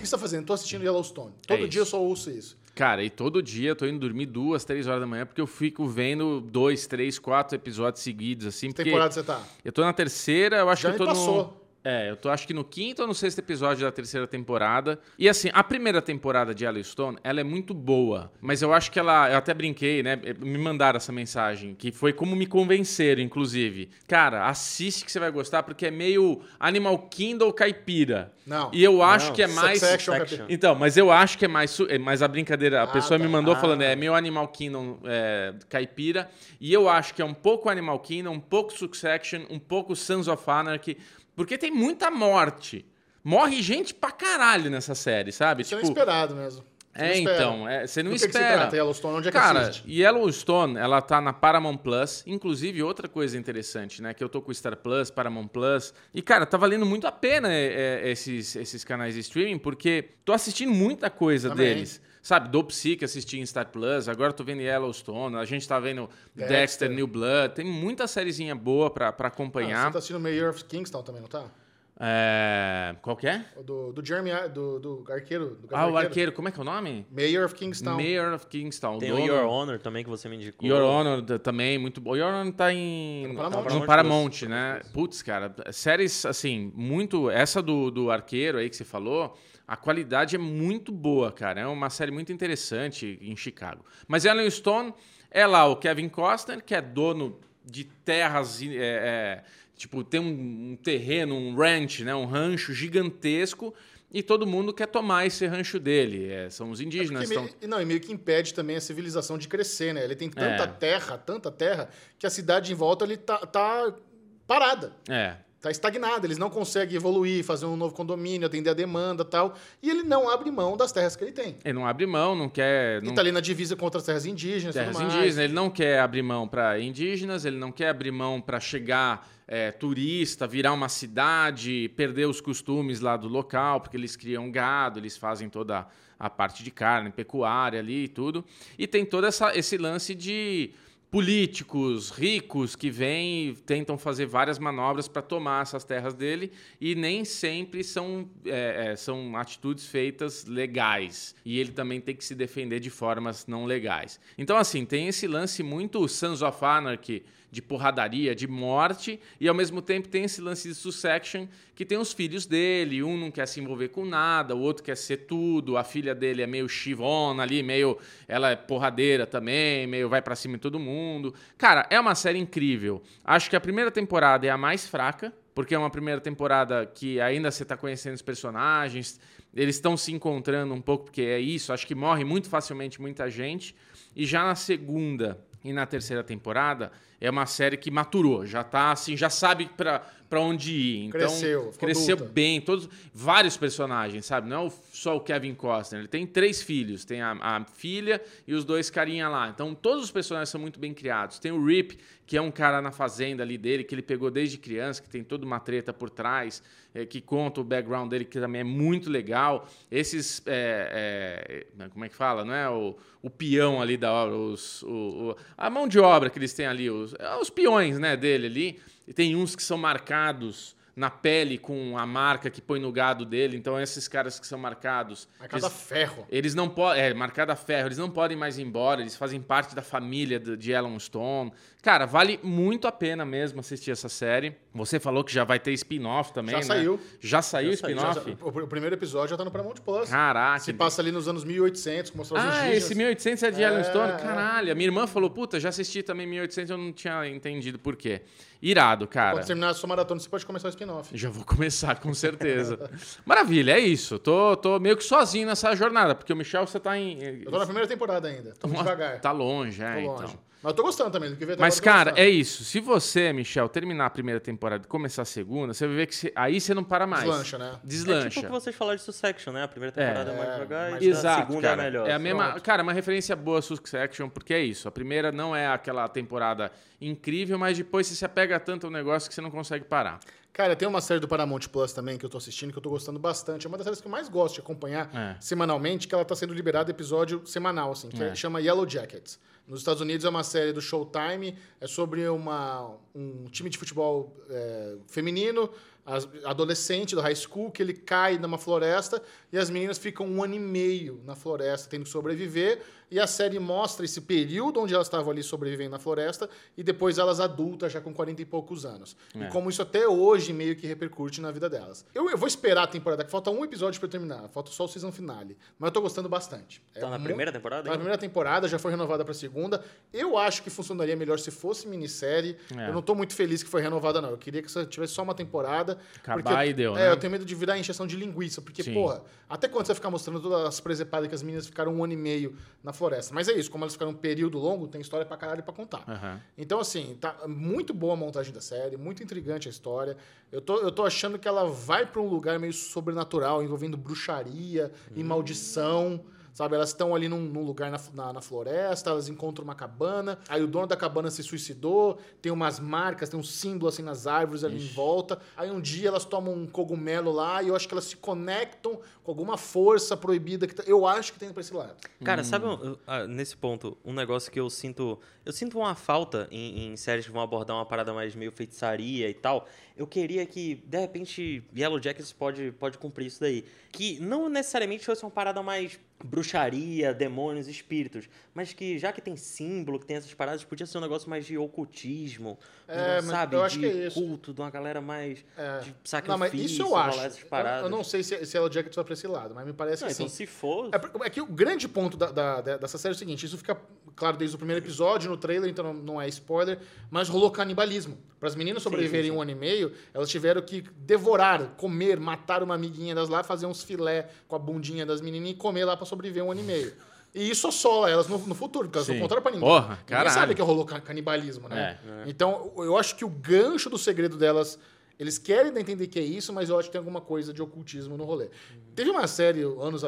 Que você tá fazendo? Tô assistindo Yellowstone. Todo É dia eu só ouço isso. Cara, e todo dia eu tô indo dormir duas, três horas da manhã, porque eu fico vendo dois, três, quatro episódios seguidos, assim. Que temporada você tá? eu tô na terceira, eu acho Já que eu tô no. É, eu tô acho que no quinto ou no sexto episódio da terceira temporada. E assim, a primeira temporada de Yellowstone, ela é muito boa. Mas eu acho que ela. Eu até brinquei, né? Me mandaram essa mensagem, que foi como me convenceram, inclusive. Cara, assiste que você vai gostar, porque é meio Animal Kingdom caipira. Não. E eu acho Não, que é mais. Então, mas eu acho que é mais. é mais a brincadeira. A Ah, pessoa me tá. mandou Ah. falando, é meio Animal Kingdom é, caipira. E eu acho que é um pouco Animal Kingdom, um pouco Succession, um pouco Sons of Anarchy. Porque tem muita morte. Morre gente pra caralho nessa série, sabe? Isso é tipo, inesperado mesmo. Você é, espera. então, é, você não Do que que se espera. trata, Yellowstone? Onde é que Cara, assiste? Yellowstone, ela tá na Paramount Plus. Inclusive, outra coisa interessante, né? Que eu tô com Star Plus, Paramount Plus. E, cara, tá valendo muito a pena é, é, esses, esses canais de streaming, porque tô assistindo muita coisa Também. deles. Sabe, do Psique assisti em Star Plus, agora tô vendo Yellowstone, a gente tá vendo Dexter, Dexter. New Blood. Tem muita sériezinha boa pra, pra Ah, acompanhar. você tá assistindo Mayor of Kingston também, não tá? É, qual que é? O Do, do Jeremy, do, do arqueiro. Do Ah, o arqueiro, como é que é o nome? Mayor of Kingstown. Mayor of Kingstown. Tem o dono- Your Honor também, que você me indicou. Your Honor também, muito bom. Your Honor tá em. No Paramount. No Paramount, né? Putz, cara, séries assim, muito. Essa do, do arqueiro aí que você falou, a qualidade é muito boa, cara. É uma série muito interessante em Chicago. Mas Yellowstone é lá o Kevin Costner, que é dono de terras. é, é, tipo, tem um, um terreno, um ranch, né? Um rancho gigantesco. E todo mundo quer tomar esse rancho dele. É, são os indígenas. Porque estão... meio- não, e meio que impede também a civilização de crescer, né? Ele tem tanta É. terra, tanta terra, que a cidade em volta ele tá, tá parada. É, Tá estagnada, eles não conseguem evoluir, fazer um novo condomínio, atender a demanda e tal. E ele não abre mão das terras que ele tem. ele não abre mão, não quer. E não tá ali na divisa contra as terras indígenas e terras indígenas. Ele não quer abrir mão para indígenas, ele não quer abrir mão para chegar é, turista, virar uma cidade, perder os costumes lá do local, porque eles criam gado, eles fazem toda a parte de carne, pecuária ali e tudo. E tem todo essa, esse lance de políticos ricos que vêm e tentam fazer várias manobras para tomar essas terras dele e nem sempre são, é, é, são atitudes feitas legais. E ele também tem que se defender de formas não legais. Então, assim, tem esse lance muito Sons of Anarchy de porradaria, de morte, e ao mesmo tempo tem esse lance de Sussection, que tem os filhos dele, um não quer se envolver com nada, o outro quer ser tudo, a filha dele é meio chivona ali, meio ela é porradeira também, meio vai pra cima de todo mundo. Cara, é uma série incrível. Acho que a primeira temporada é a mais fraca, porque é uma primeira temporada que ainda você tá conhecendo os personagens, eles estão se encontrando um pouco, porque é isso, acho que morre muito facilmente muita gente. E já na segunda e na terceira temporada é uma série que maturou, já tá assim, já sabe pra para onde ir. Então, Cresceu, cresceu adulta. bem, todos vários personagens, sabe? Não é só o Kevin Costner, ele tem três filhos, tem a, a filha e os dois carinha lá. Então, todos os personagens são muito bem criados. Tem o Rip, que é um cara na fazenda ali dele que ele pegou desde criança, que tem toda uma treta por trás, eh, que conta o background dele que também é muito legal. Esses é, é, como é que fala, não é o, o peão ali da obra, os, o- o- a mão de obra que eles têm ali, os, é os peões, né, dele ali. E tem uns que são marcados na pele com a marca que põe no gado dele. Então, esses caras que são marcados. Marcada eles- ferro. eles não podem. É, marcada a ferro, eles não podem mais ir embora, eles fazem parte da família de Yellowstone. Cara, vale muito a pena mesmo assistir essa série. Você falou que já vai ter spin-off também, Já né? saiu. Já saiu o Já saiu, spin-off? O, primeiro episódio já tá no Paramount Plus. Caraca. Se passa ali nos anos 1800, com mostrar os Ah, esse 1800 é de É, Yellowstone? é. Caralho. A minha irmã falou, puta, já assisti também 1800, eu não tinha entendido por quê. Irado, cara. Quando terminar a sua maratona, você pode começar o spin-off. Já vou começar, com certeza. Maravilha, é isso. Tô, tô meio que sozinho nessa jornada, porque o Michel, você tá em. Eu tô na primeira temporada ainda. Tô devagar. Tá longe, é, Tô longe. então. Mas eu tô gostando também. Do que até Mas, cara, é isso. Se você, Michel, terminar a primeira temporada e começar a segunda, você vai ver que você- aí você não para mais. Deslancha, né? É tipo Deslancha. o que vocês falaram de Succession, né? A primeira temporada é, mais É, devagar mais e a Exato, segunda cara. é a melhor. É a mesma, Pronto. cara, uma referência boa a Succession, porque é isso. A primeira não é aquela temporada incrível, mas depois você se apega tanto ao negócio que você não consegue parar. Cara, tem uma série do Paramount Plus também que eu tô assistindo, que eu tô gostando bastante. É uma das séries que eu mais gosto de acompanhar É. semanalmente, que ela tá sendo liberada episódio semanal, assim, que É. chama Yellow Jackets. Nos Estados Unidos é uma série do Showtime, é sobre uma, um time de futebol é, feminino, adolescente do high school, que ele cai numa floresta e as meninas ficam um ano e meio na floresta tendo que sobreviver. E a série mostra esse período onde elas estavam ali sobrevivendo na floresta e depois elas adultas, já com 40 e poucos anos. É. E como isso até hoje meio que repercute na vida delas. Eu, eu vou esperar a temporada, que falta um episódio pra eu terminar, falta só o season finale. Mas eu tô gostando bastante. É Tá na mu- primeira temporada Tá na primeira temporada, já foi renovada pra segunda. Eu acho que funcionaria melhor se fosse minissérie. É. Eu não tô muito feliz que foi renovada, não. Eu queria que tivesse só uma temporada. Acabar eu- e deu, É, né? eu tenho medo de virar encheção de linguiça. Porque, Sim. porra, até quando você vai ficar mostrando todas as presepadas que as meninas ficaram um ano e meio na floresta? Mas é isso, como elas ficaram um período longo, tem história pra caralho pra contar. Aham. Então, assim, tá muito boa a montagem da série, muito intrigante a história. Eu tô, eu tô achando que ela vai pra um lugar meio sobrenatural, envolvendo bruxaria e maldição. Sabe, elas estão ali num, num lugar na, na, na floresta, elas encontram uma cabana, aí o dono da cabana se suicidou, tem umas marcas, tem um símbolo assim nas árvores ali em volta. Aí um dia elas tomam um cogumelo lá e eu acho que elas se conectam com alguma força proibida que tá- eu acho que tem pra esse lado. Cara, sabe um- ah, nesse ponto, um negócio que eu sinto. Eu sinto uma falta em, em séries que vão abordar uma parada mais meio feitiçaria e tal. Eu queria que, de repente, Yellow Jackets pode, pode cumprir isso daí. Que não necessariamente fosse uma parada mais bruxaria, demônios, espíritos. Mas que, já que tem símbolo, que tem essas paradas, podia ser um negócio mais de ocultismo. É, mas sabe? eu acho de que é isso. culto, de uma galera mais É. de sacrifício, Não, mas isso eu acho. essas Eu, paradas. eu não sei se, se ela Jacket vai pra esse lado, mas me parece Não, que então, sim. se for. É, é que o grande ponto da- da- da- dessa série é o seguinte: isso fica claro desde o primeiro episódio, no trailer, então não, não é spoiler, mas rolou canibalismo. Para as meninas sobreviverem sim, sim. um ano e meio, elas tiveram que devorar, comer, matar uma amiguinha das lá, fazer uns filé com a bundinha das meninas e comer lá para sobreviver um ano e meio. E isso assola elas no, no futuro, porque elas Sim. não contaram pra ninguém. Porra, ninguém caralho. sabe que rolou ca- canibalismo, né? É. Então, eu acho que o gancho do segredo delas. Eles querem entender que é isso, mas eu acho que tem alguma coisa de ocultismo no rolê. Teve uma série, anos,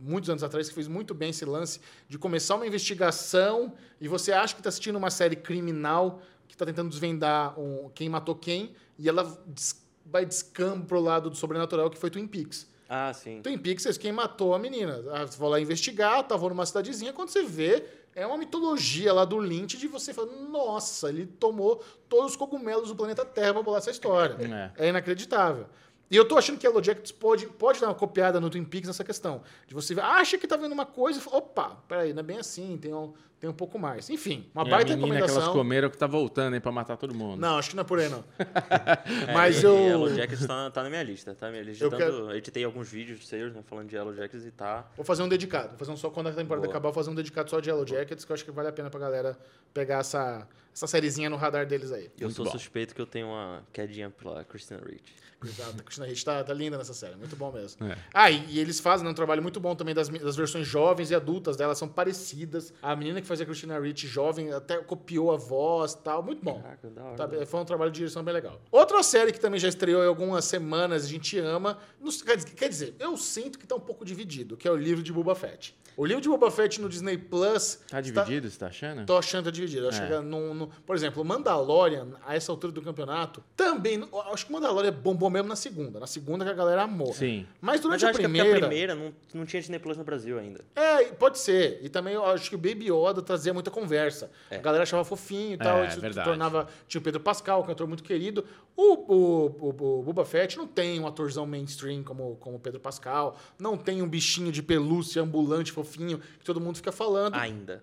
muitos anos atrás, que fez muito bem esse lance de começar uma investigação e você acha que está assistindo uma série criminal que está tentando desvendar um- quem matou quem, e ela des- vai descamba pro lado do sobrenatural, que foi Twin Peaks. Ah, sim. Twin Peaks é quem matou a menina. Ah, Você vai lá investigar, tava numa cidadezinha, quando você vê, é uma mitologia lá do Lynch de você falar, nossa, ele tomou todos os cogumelos do planeta Terra pra bolar essa história. É. É inacreditável. E eu tô achando que Yellow Jackets pode, pode dar uma copiada no Twin Peaks nessa questão. De você ver, acha que tá vendo uma coisa e fala, opa, peraí, não é bem assim, tem um, tem um pouco mais. Enfim, uma E a baita menina que elas recomendação. comeram que tá voltando aí pra matar todo mundo. Não, acho que não é por aí, não. É, Mas e- eu- e Yellow Jackets tá, tá na minha lista, tá na minha lista. Eu Tanto, quero- editei alguns vídeos seus, né, falando de Yellow Jackets e tá... Vou fazer um dedicado. Vou fazer um só quando a temporada Boa. acabar, vou fazer um dedicado só de Yellow Jackets, que eu acho que vale a pena pra galera pegar essa, essa sériezinha no radar deles aí. Eu Muito sou bom. suspeito que eu tenho uma quedinha pela Christina Ricci. Exato. A Christina Ricci tá, tá linda nessa série, muito bom mesmo. É. Ah, e, e eles fazem né, um trabalho muito bom também das, das versões jovens e adultas delas, são parecidas. A menina que fazia a Christina Ricci jovem até copiou a voz e tal, muito bom. Caraca, da hora. Tá foi um trabalho de direção bem legal. Outra série que também já estreou em algumas semanas, a gente ama. nos- quer, dizer, eu sinto que tá um pouco dividido, que é o livro de Boba Fett. O livro de Boba Fett no Disney Plus. Tá está- dividido, você tá achando? Tô achando que tá dividido. Acho É. que não, não- por exemplo, o Mandalorian, a essa altura do campeonato, também. Acho que o Mandalorian bombou mesmo na segunda. Na segunda que a galera amou. Sim. Mas Mas durante eu a acho que é porque primeira. a primeira não, não tinha Disney Plus no Brasil ainda. É, pode ser. E também eu acho que o Baby Yoda trazia muita conversa. É. A galera achava fofinho e tal. É, isso verdade. tornava. Tinha o Pedro Pascal, um cantor muito querido. O, o, o, o Boba Fett não tem um atorzão mainstream como, como o Pedro Pascal. Não tem um bichinho de pelúcia ambulante fofinho que todo mundo fica falando. Ainda.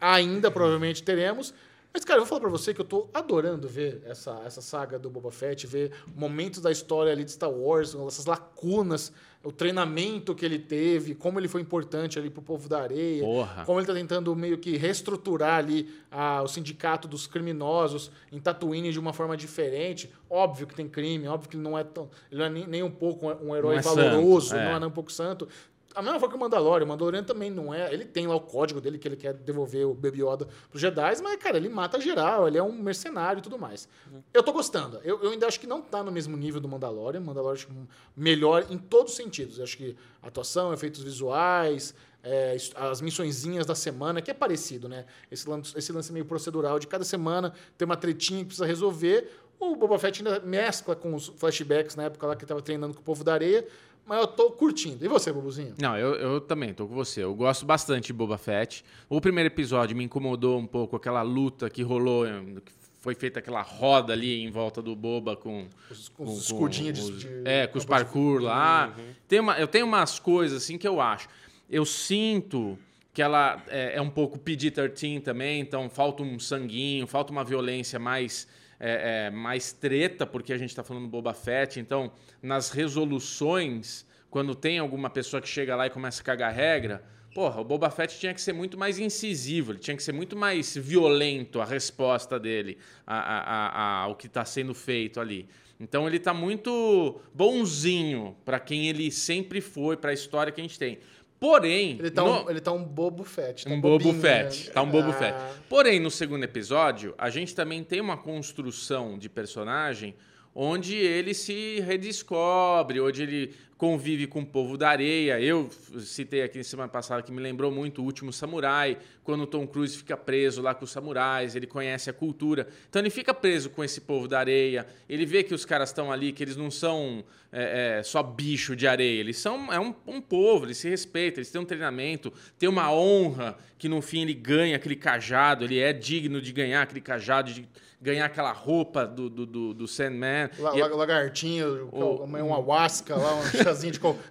Ainda provavelmente teremos. Mas, cara, eu vou falar pra você que eu tô adorando ver essa, essa saga do Boba Fett, ver momentos da história ali de Star Wars, essas lacunas, o treinamento que ele teve, como ele foi importante ali pro povo da areia, Porra. como ele tá tentando meio que reestruturar ali ah, o sindicato dos criminosos em Tatooine de uma forma diferente. Óbvio que tem crime, óbvio que ele não é tão, ele não é nem, nem um pouco um herói Não é valoroso, santo, é. não é nem um pouco santo. A mesma forma que o Mandalorian. O Mandalorian também não é. Ele tem lá o código dele que ele quer devolver o Baby Yoda pros Jedi, mas, cara, ele mata geral, ele é um mercenário e tudo mais. Eu tô gostando. Eu, eu ainda acho que não tá no mesmo nível do Mandalorian. O Mandalorian acho melhor em todos os sentidos. Eu acho que atuação, efeitos visuais, é, as missõezinhas da semana, que é parecido, né? Esse lance, esse lance meio procedural de cada semana tem uma tretinha que precisa resolver. O Boba Fett ainda mescla com os flashbacks na época lá que ele tava treinando com o povo da areia. Mas eu tô curtindo. E você, Bobuzinho? Não, eu, eu também tô com você. Eu gosto bastante de Boba Fett. O primeiro episódio me incomodou um pouco aquela luta que rolou, que foi feita aquela roda ali em volta do Boba com Os, os escudinhos de, os- de- É, com os de- parkour lá. Tem uma, eu tenho umas coisas assim que eu acho. Eu sinto que ela é, é um pouco PG-13 também, então falta um sanguinho, falta uma violência mais, é, é, mais treta, porque a gente está falando do Boba Fett. Então, nas resoluções, quando tem alguma pessoa que chega lá e começa a cagar regra, porra, o Boba Fett tinha que ser muito mais incisivo, ele tinha que ser muito mais violento a resposta dele a- a- a- ao que está sendo feito ali. Então ele tá muito bonzinho para quem ele sempre foi, para a história que a gente tem. Porém, Ele tá, no- um, ele tá um bobo fett. Tá um bobo bobinho, fett. né? Tá um bobo Ah, fett. Porém, no segundo episódio, a gente também tem uma construção de personagem onde ele se redescobre, onde ele convive com o povo da areia. Eu citei aqui na semana passada que me lembrou muito o último samurai, quando o Tom Cruise fica preso lá com os samurais, ele conhece a cultura. Então ele fica preso com esse povo da areia, ele vê que os caras estão ali, que eles não são é, é, só bicho de areia, eles são é um, um povo, eles se respeitam, eles têm um treinamento, tem uma honra que no fim ele ganha aquele cajado, ele é digno de ganhar aquele cajado, de ganhar aquela roupa do, do, do, do Sandman. La, E- la- lagartinho, O- uma wasca lá,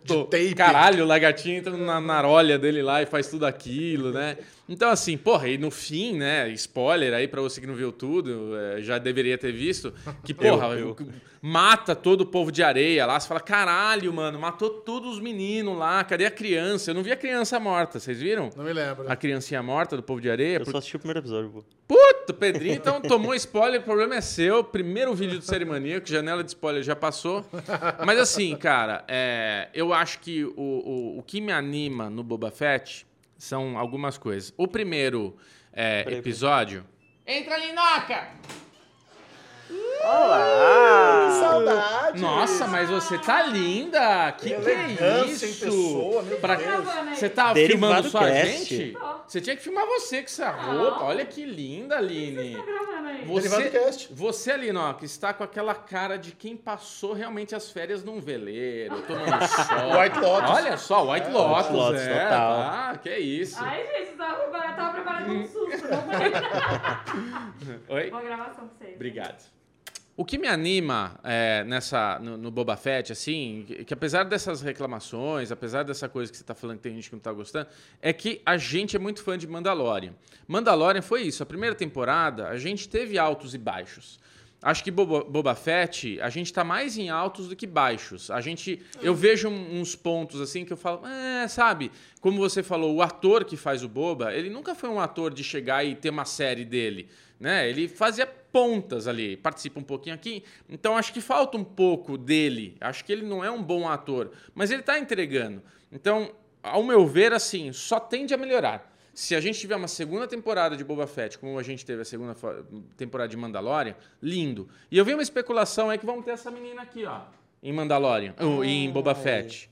de, de tape. Caralho, o lagartinho entra na, na rolha dele lá e faz tudo aquilo, né? Então, assim, porra, e no fim, né? Spoiler aí pra você que não viu tudo, é, já deveria ter visto, que, porra, eu. mata todo o povo de areia lá. Você fala, caralho, mano, matou todos os meninos lá, cadê a criança? Eu não vi a criança morta, vocês viram? Não me lembro. A criancinha morta do povo de areia? Eu só assisti o primeiro episódio, pô. Puta, o Pedrinho então tomou spoiler, o problema é seu. Primeiro vídeo do Série Maníaco, janela de spoiler já passou. Mas assim, cara, é, eu acho que o, o, o que me anima no Boba Fett são algumas coisas. O primeiro é, episódio. Entra, Linoca! Que saudade! Nossa, mas você tá linda! Que que é elegância em isso? pessoa, meu Pra- Deus. Você tá Derivado filmando sua Cast. gente? Você tinha que filmar você com essa roupa. Olha que linda, Aline. gravando aí? Derivado Você, você ó, que está com aquela cara de quem passou realmente as férias num veleiro, tomando sol. White Lotus. Olha só, White Lotus, White Lotus, é, total. tá, que isso. Ai, gente, eu tava Hum. um susto. Não? Oi? Boa gravação pra vocês. Obrigado. O que me anima é, nessa, no, no Boba Fett, assim, que, que apesar dessas reclamações, apesar dessa coisa que você tá falando que tem gente que não tá gostando, é que a gente é muito fã de Mandalorian. Mandalorian foi isso. A primeira temporada, a gente teve altos e baixos. Acho que Boba, Boba Fett, a gente tá mais em altos do que baixos. A gente. Eu vejo uns pontos assim que eu falo, é, sabe? Como você falou, o ator que faz o Boba, ele nunca foi um ator de chegar e ter uma série dele. Né? Ele fazia pontas ali, participa um pouquinho aqui. Então acho que falta um pouco dele. Acho que ele não é um bom ator, mas ele tá entregando. Então, ao meu ver, assim, só tende a melhorar. Se a gente tiver uma segunda temporada de Boba Fett, como a gente teve a segunda temporada de Mandalorian, lindo. E eu vi uma especulação aí que vamos ter essa menina aqui, ó, em Mandalorian, ou em Boba Fett.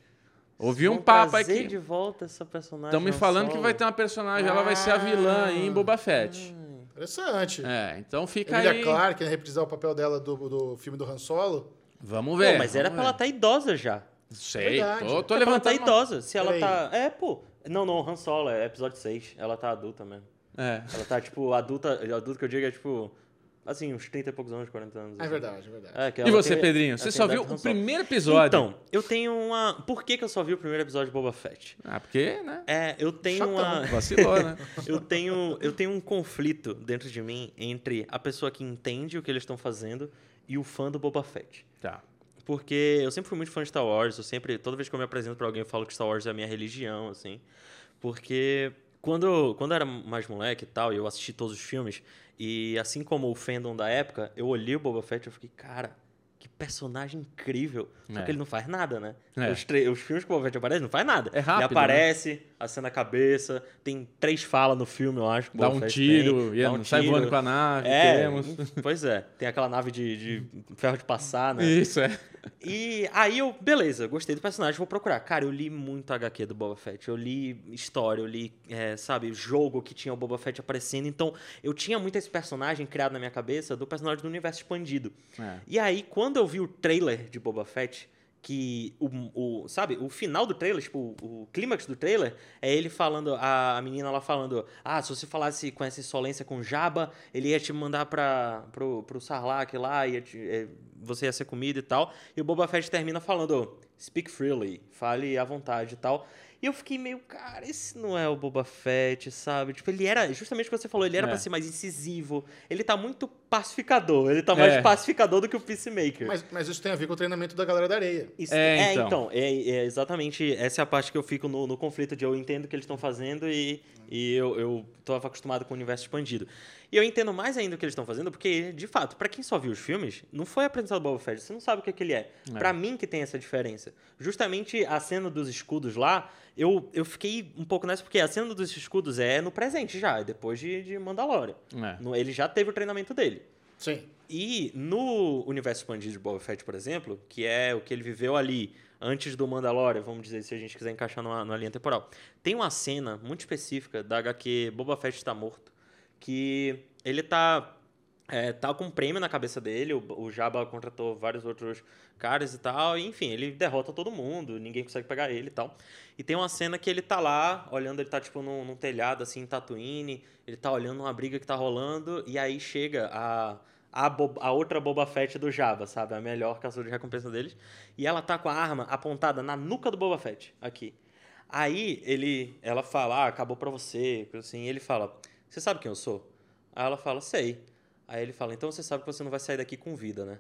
Ouvi um papo aqui. de volta essa personagem. Estão me falando que Solo. vai ter uma personagem, ela vai ser a vilã aí em Boba Fett. Interessante. É, então fica Emilia aí. Clarke, né, reprisar o papel dela do, do filme do Han Solo. Vamos Pô, ver. mas era vamos pra ela ver. estar idosa já. Sei, Verdade. tô, tô Era pra ela tá levantando. uma- idosa. Se ela tá. É, pô. Não, não, Han Solo, é episódio 6. Ela tá adulta mesmo. É. Ela tá, tipo, adulta. Adulta que eu digo é, tipo. Assim, uns 30 e poucos anos, 40 anos. É assim. verdade, é verdade. É, que E você, tem- Pedrinho? Você só viu o primeiro episódio. Então, eu tenho uma. Por que, que eu só vi o primeiro episódio de Boba Fett? Ah, porque, né? É, eu tenho Chatão. uma. Vacilou, né? Eu tenho, eu tenho um conflito dentro de mim entre a pessoa que entende o que eles estão fazendo e o fã do Boba Fett. Tá. Porque eu sempre fui muito fã de Star Wars, eu sempre, toda vez que eu me apresento pra alguém, eu falo que Star Wars é a minha religião, assim. Porque quando, quando eu era mais moleque e tal, e eu assisti todos os filmes, e assim como o fandom da época, eu olhei o Boba Fett e fiquei, cara, que personagem incrível. Só É. que ele não faz nada, né? É. Os, os filmes que o Boba Fett aparece, não faz nada. É rápido, Ele aparece, acena a cabeça, tem três falas no filme, eu acho. Dá um tiro, tem, e dá um sai tiro. voando com a nave, É, temos. pois é. Tem aquela nave de, de ferro de passar, né? Isso, é. E aí eu, beleza, gostei do personagem, vou procurar. Cara, eu li muito HQ do Boba Fett. Eu li história, eu li, é, sabe, jogo que tinha o Boba Fett aparecendo. Então, eu tinha muito esse personagem criado na minha cabeça do personagem do universo expandido. É. E aí, quando eu vi o trailer de Boba Fett, que o, o sabe, o final do trailer, tipo, o, o clímax do trailer é ele falando, a, a menina lá falando, ah, se você falasse com essa insolência com Jabba, ele ia te mandar pra, pro, pro Sarlacc lá, ia te- é, você ia ser comida e tal. E o Boba Fett termina falando, speak freely, fale à vontade e tal. E eu fiquei meio, cara, esse não é o Boba Fett, sabe? Tipo, ele era, justamente o que você falou, ele era É. pra ser mais incisivo. Ele tá muito pacificador, ele tá mais É. pacificador do que o Peacemaker. Mas, mas isso tem a ver com o treinamento da galera da areia. Isso- É, é, então. então, é, é exatamente essa é a parte que eu fico no, no conflito de eu entendo o que eles estão fazendo e, e eu, eu tô acostumado com o universo expandido. E eu entendo mais ainda o que eles estão fazendo, porque, de fato, pra quem só viu os filmes, não foi apresentado o Boba Fett, você não sabe o que, é que ele é. É. Pra mim que tem essa diferença. Justamente a cena dos escudos lá, eu, eu fiquei um pouco nessa, porque a cena dos escudos é no presente já, é depois de, de Mandalorian. É. No- Ele já teve o treinamento dele. Sim. E no universo expandido de Boba Fett, por exemplo, que é o que ele viveu ali antes do Mandalorian, vamos dizer, se a gente quiser encaixar numa, numa linha temporal, tem uma cena muito específica da HQ Boba Fett está morto, que ele tá é, tá com um prêmio na cabeça dele, o, o Jabba contratou vários outros caras e tal, e, enfim, ele derrota todo mundo, ninguém consegue pegar ele e tal. E tem uma cena que ele tá lá, olhando, ele tá tipo num, num telhado assim, em Tatooine, ele tá olhando uma briga que tá rolando, e aí chega a, a, Bo- a outra Boba Fett do Jabba, sabe? A melhor caçadora de recompensa deles. E ela tá com a arma apontada na nuca do Boba Fett, aqui. Aí ele, ela fala, ah, acabou pra você, assim. E ele fala, você sabe quem eu sou? Aí ela fala, sei. Aí ele fala, então você sabe que você não vai sair daqui com vida, né?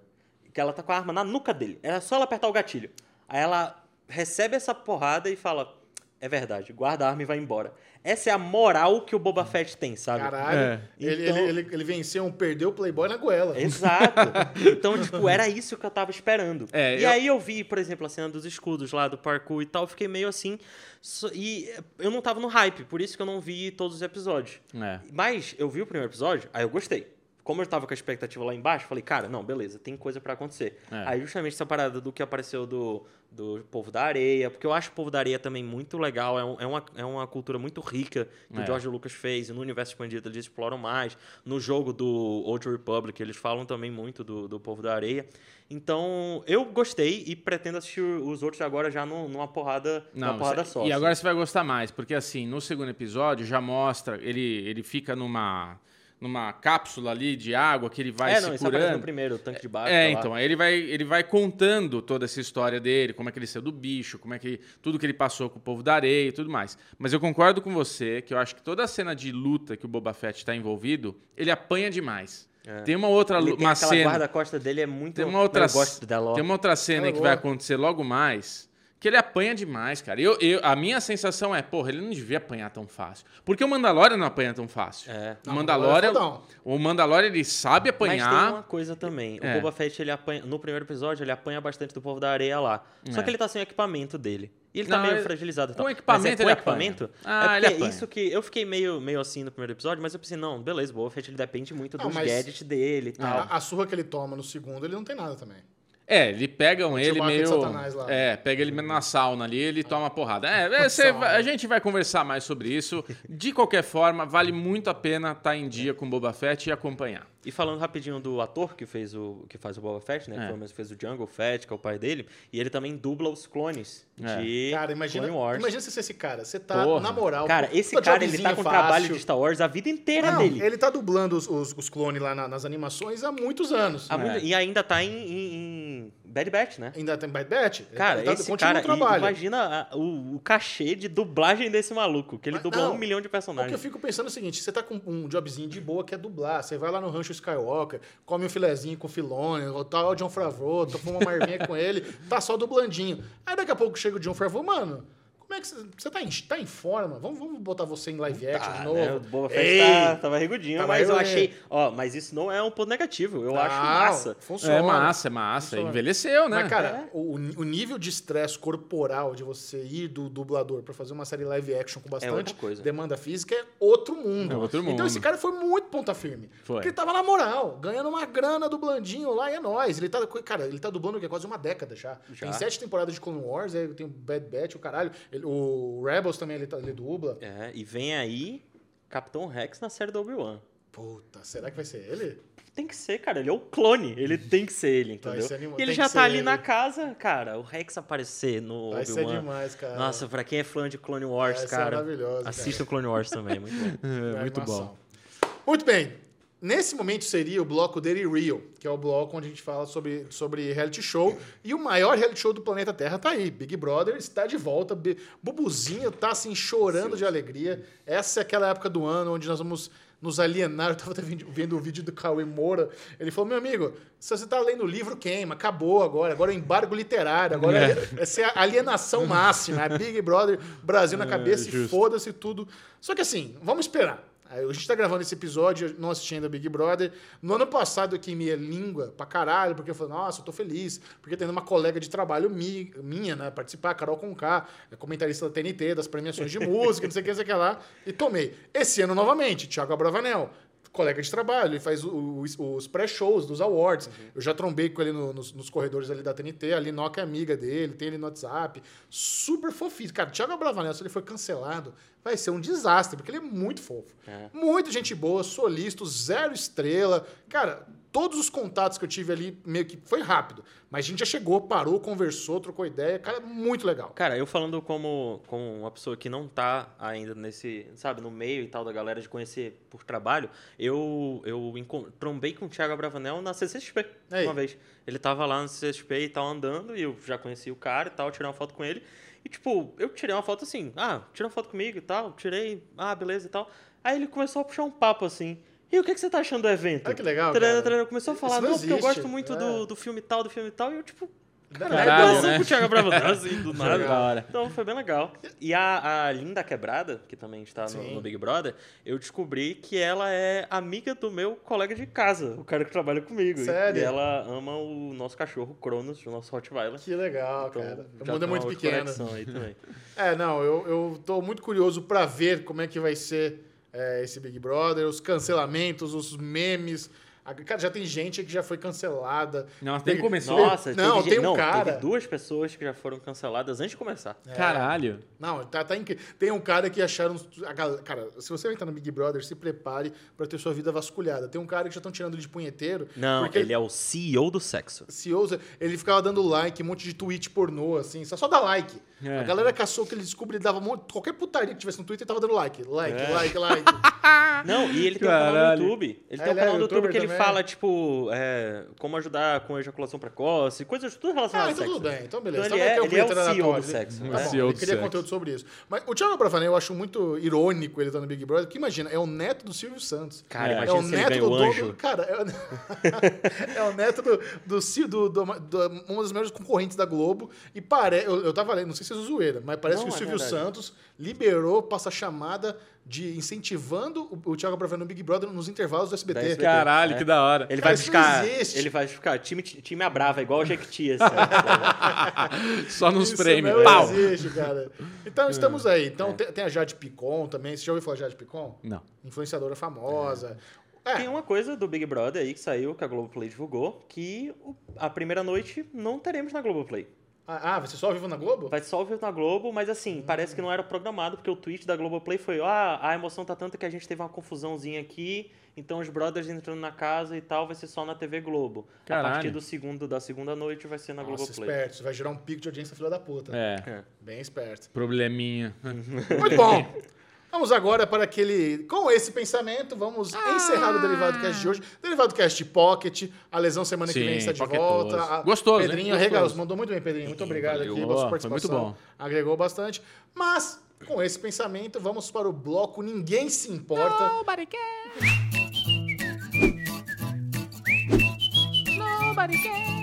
Que ela tá com a arma na nuca dele. Era só ela apertar o gatilho. Aí ela recebe essa porrada e fala, é verdade, guarda a arma e vai embora. Essa é a moral que o Boba Fett tem, sabe? Caralho. É. Ele, Então- ele, ele, ele venceu um perdeu o Playboy na goela. Exato. Então, tipo, era isso que eu tava esperando. É, e eu- aí eu vi, por exemplo, a cena dos escudos lá do parkour e tal, fiquei meio assim. E eu não tava no hype, por isso que eu não vi todos os episódios. É. Mas eu vi o primeiro episódio, aí eu gostei. Como eu tava com a expectativa lá embaixo, falei, cara, não, beleza, tem coisa pra acontecer. É. Aí justamente essa parada do que apareceu do, do Povo da Areia, porque eu acho o Povo da Areia também muito legal, é, um- é uma, é uma cultura muito rica que É. o George Lucas fez, e no universo expandido eles exploram mais. No jogo do Old Republic, eles falam também muito do, do Povo da Areia. Então, eu gostei e pretendo assistir os outros agora já num- numa porrada, numa porrada só. E assim. agora você vai gostar mais, porque assim, no segundo episódio já mostra, ele, ele fica numa, numa cápsula ali de água que ele vai é, não, isso aparece no primeiro, o tanque de baixo. É, tá então, aí ele vai, ele vai contando toda essa história dele, como é que ele saiu do bicho, como é que tudo que ele passou com o povo da areia e tudo mais. Mas eu concordo com você que eu acho que toda a cena de luta que o Boba Fett está envolvido, ele apanha demais. É. Tem uma outra Ele tem uma cena, guarda-costa dele é muito... tem uma outra, tem uma outra cena Ela que vai acontecer logo mais, que ele apanha demais, cara. Eu, eu, a minha sensação é, porra, ele não devia apanhar tão fácil. Porque o Mandalorian não apanha tão fácil. É. O Não, Mandalorian, o Mandalorian é fodão. o Mandalorian ele sabe Mas tem apanhar. uma coisa também. É. O Boba Fett, ele apanha, no primeiro episódio, ele apanha bastante do povo da areia lá. Só É. que ele tá sem o equipamento dele. E ele Não, tá meio ele- fragilizado. com tal. equipamento é com ele equipamento? apanha. Ah, é ele isso que... Eu fiquei meio, meio assim no primeiro episódio, mas eu pensei, não, beleza, o Boba Fett, ele depende muito Não, dos mas- gadgets dele e tal. A, a surra que ele toma no segundo, ele não tem nada também. É, ele pegam ele meio. Satanás lá. É, pega ele na sauna ali ele toma porrada. É, é, cê Sauna. vai- a gente vai conversar mais sobre isso. De qualquer forma, vale muito a pena estar em dia com Boba Fett e acompanhar. E falando rapidinho do ator que fez o que faz o Boba Fett, né? É. Que foi o mesmo que fez o Jungle Fett, que é o pai dele, e ele também dubla os clones É. de Cara, imagina, Clone Wars. imagina se você esse cara. Você tá, Porra. na moral... Cara, esse cara, ele tá com fácil. trabalho de Star Wars a vida inteira Não, dele. ele tá dublando os, os, os clones lá na- nas animações há muitos anos. Há muito- É. E ainda tá em, em- em Bad Batch, né? Ainda tem Bad Batch? Cara, Ele tá- esse continua cara, o trabalho. imagina a- o, o cachê de dublagem desse maluco, que ele Mas dublou não, um milhão de O que eu personagens. fico pensando é o seguinte, você tá com um jobzinho de boa que é dublar, você vai lá no Rancho Skywalker, come um filezinho com filone, tá o John Favreau, fuma uma marvinha com ele, tá só dublandinho. Aí daqui a pouco chega o John Favreau, mano, como é que você, você tá, em, tá em forma? Vamos, vamos botar você em live action Tá, de novo? né? O Boba Fett Ei! tá, tava regudinho, Tava mas eu achei... Ó, mas isso não é um ponto negativo, eu acho Não, massa. Funciona. É massa, é massa. Funciona. Envelheceu, né? Mas, cara, o, o nível de estresse corporal de você ir do dublador pra fazer uma série live action com bastante outra coisa. demanda física é outro mundo. É outro Então mundo. esse cara foi muito ponta firme. Foi. Porque ele tava na moral, ganhando uma grana dublandinho lá e é nóis. Ele tá, cara, ele tá dublando o quê? quase uma década já. Já. Tem sete temporadas de Clone Wars, aí tem o Bad Batch, o caralho. Ele- o Rebels também ele, tá- ele dubla. É, e vem aí Capitão Rex na série do Obi-Wan. Puta, será que vai ser ele? Tem que ser, cara. Ele é o clone. Ele tem que ser ele, Vai entendeu? ser anima- e ele tem já tá ser ali ele. na casa, cara. O Rex aparecer no Vai ser Obi-Wan. demais, cara. Nossa, pra quem é fã de Clone Wars, Vai ser cara, maravilhoso, assista o Clone Wars também, é muito bom. É, muito animação. bom. Muito bem. Nesse momento seria o bloco Daily Real, que é o bloco onde a gente fala sobre, sobre reality show. E o maior reality show do planeta Terra tá aí. Big Brother está de volta. Bubuzinho tá assim chorando de alegria. Essa é aquela época do ano onde nós vamos nos alienar. Eu tava até vendo o vídeo do Cauê Moura. Ele falou: meu amigo, se você tá lendo o livro, queima. Acabou agora. Agora é embargo literário. Agora é. essa é a alienação máxima. É Big Brother, Brasil na cabeça e justo. foda-se tudo. Só que assim, vamos esperar. A gente tá gravando esse episódio, não assisti ainda Big Brother. No ano passado eu queimei a língua pra caralho, porque eu falei, nossa, eu tô feliz, porque tem uma colega de trabalho mi- minha, né, participar, Carol Conká, é comentarista da TNT, das premiações de música, não sei o que, não sei o que lá, e tomei. Esse ano novamente, Thiago Abravanel. Colega de trabalho, ele faz o- os, os pré-shows dos awards. Uhum. Eu já trombei com ele no- nos, nos corredores ali da TNT, a Linoca é amiga dele, tem ele no WhatsApp. Super fofinho. Cara, Thiago Bravanel, se ele for cancelado, vai ser um desastre, porque ele é muito fofo. É. Muito gente boa, solista, zero estrela. Cara, todos os contatos que eu tive ali, meio que foi rápido. Mas a gente já chegou, parou, conversou, trocou ideia. Cara, muito legal. Cara, eu falando como, como uma pessoa que não tá ainda nesse, sabe, no meio e tal da galera de conhecer por trabalho, eu, eu trombei com o Thiago Bravanel na CCXP Aí. uma vez. Ele tava lá na CCXP e tal, andando, e eu já conheci o cara e tal, tirei uma foto com ele. E, tipo, eu tirei uma foto assim, ah, tira uma foto comigo e tal, tirei, ah, beleza e tal. Aí ele começou a puxar um papo assim. E o que, que você tá achando do evento? Ah, que legal, cara. tarará. Começou a falar, não não, porque eu gosto muito é. do, do filme tal, do filme tal, e eu, tipo, Caralho, né? o Thiago Bravanel, assim, do nada. Então foi bem legal. E a, a Linda Quebrada, que também está no, no Big Brother, eu descobri que ela é amiga do meu colega de casa, o cara que trabalha comigo. Sério? E ela ama o nosso cachorro, Cronos, o nosso Rottweiler. Que legal, Então, cara. O mundo é muito pequeno. conexão Aí também. É, não, eu, eu tô muito curioso pra ver como é que vai ser é, esse Big Brother, os cancelamentos, os memes. Cara, já tem gente que já foi cancelada. Nossa, nem Tem- começou. Nossa, Não, teve, tem um não, cara- teve duas pessoas que já foram canceladas antes de começar. Caralho. Não, tá, tá incrível. Tem um cara que acharam. a gal- cara, se você vai entrar no Big Brother, se prepare pra ter sua vida vasculhada. Tem um cara que já estão tirando ele de punheteiro. Não, porque ele é o CEO do sexo. se ousa, ele ficava dando like, um monte de tweet pornô, assim, só, só dá like. É. A galera caçou que ele descobriu, ele dava um monte, qualquer putaria que tivesse no Twitter, ele tava dando like, like, É. like, like. Não, e ele tem um canal Caralho. no YouTube. Ele tem um ele é canal no YouTube youtuber que ele também? fala, tipo, é, como ajudar com ejaculação precoce, coisas tudo relacionado Ah, ao então sexo. tudo bem, então beleza. Então Então ele vai é- ele é o CEO do sexo, Tá né? bom, CEO ele queria sexo. conteúdo sobre isso. Mas o Thiago Bravanel eu acho muito irônico ele estar no Big Brother, porque imagina, é o neto do Silvio Santos. Cara, É. imagina é o neto do o dono. Cara, é o, é o neto do, do, do, do, do- uma das maiores concorrentes da Globo. E parece. Eu, eu tava lendo, não sei se é zoeira, mas parece Não, que o é Silvio. Santos liberou, passa a chamada de incentivando o, o Thiago Bravanel no Big Brother nos intervalos do SBT. SBT. Caralho, É. que da hora. Ele Cara, vai ficar. Ele vai ficar time, time a brava, igual o Jequiti, assim. Só nos Isso prêmios. não Pau! existe, cara. Então estamos aí. Então tem, tem a Jade Picon também. Você já ouviu falar de Jade Picon? Não. Influenciadora famosa. É. Tem uma coisa do Big Brother aí que saiu, que a Globoplay divulgou, que a primeira noite não teremos na Globoplay. Ah, ah, você só ao vivo na Globo? Vai só ouvir na Globo, mas assim, parece que não era programado, porque o tweet da Globoplay foi: ah, a emoção tá tanta que a gente teve uma confusãozinha aqui, então os brothers entrando na casa e tal vai ser só na TV Globo. A Caralho. partir do segundo, da segunda noite vai ser na Nossa, Globoplay. esperto. Você vai gerar um pico de audiência filha da puta. É, É. Bem esperto. probleminha. Muito bom. Vamos agora para aquele. Com esse pensamento, vamos encerrar o Derivado Cast de hoje. Derivado Cast Pocket. A lesão semana que Sim, vem está de pocketoso. volta. A- Gostoso? Pedrinho Gostoso. arregaçou. Mandou muito bem, Pedrinho. Muito obrigado valeu. aqui Boa, pela sua foi muito participação. bom. Agregou bastante. Mas, com esse pensamento, vamos para o bloco Ninguém Se Importa. Nobody cares. Nobody cares.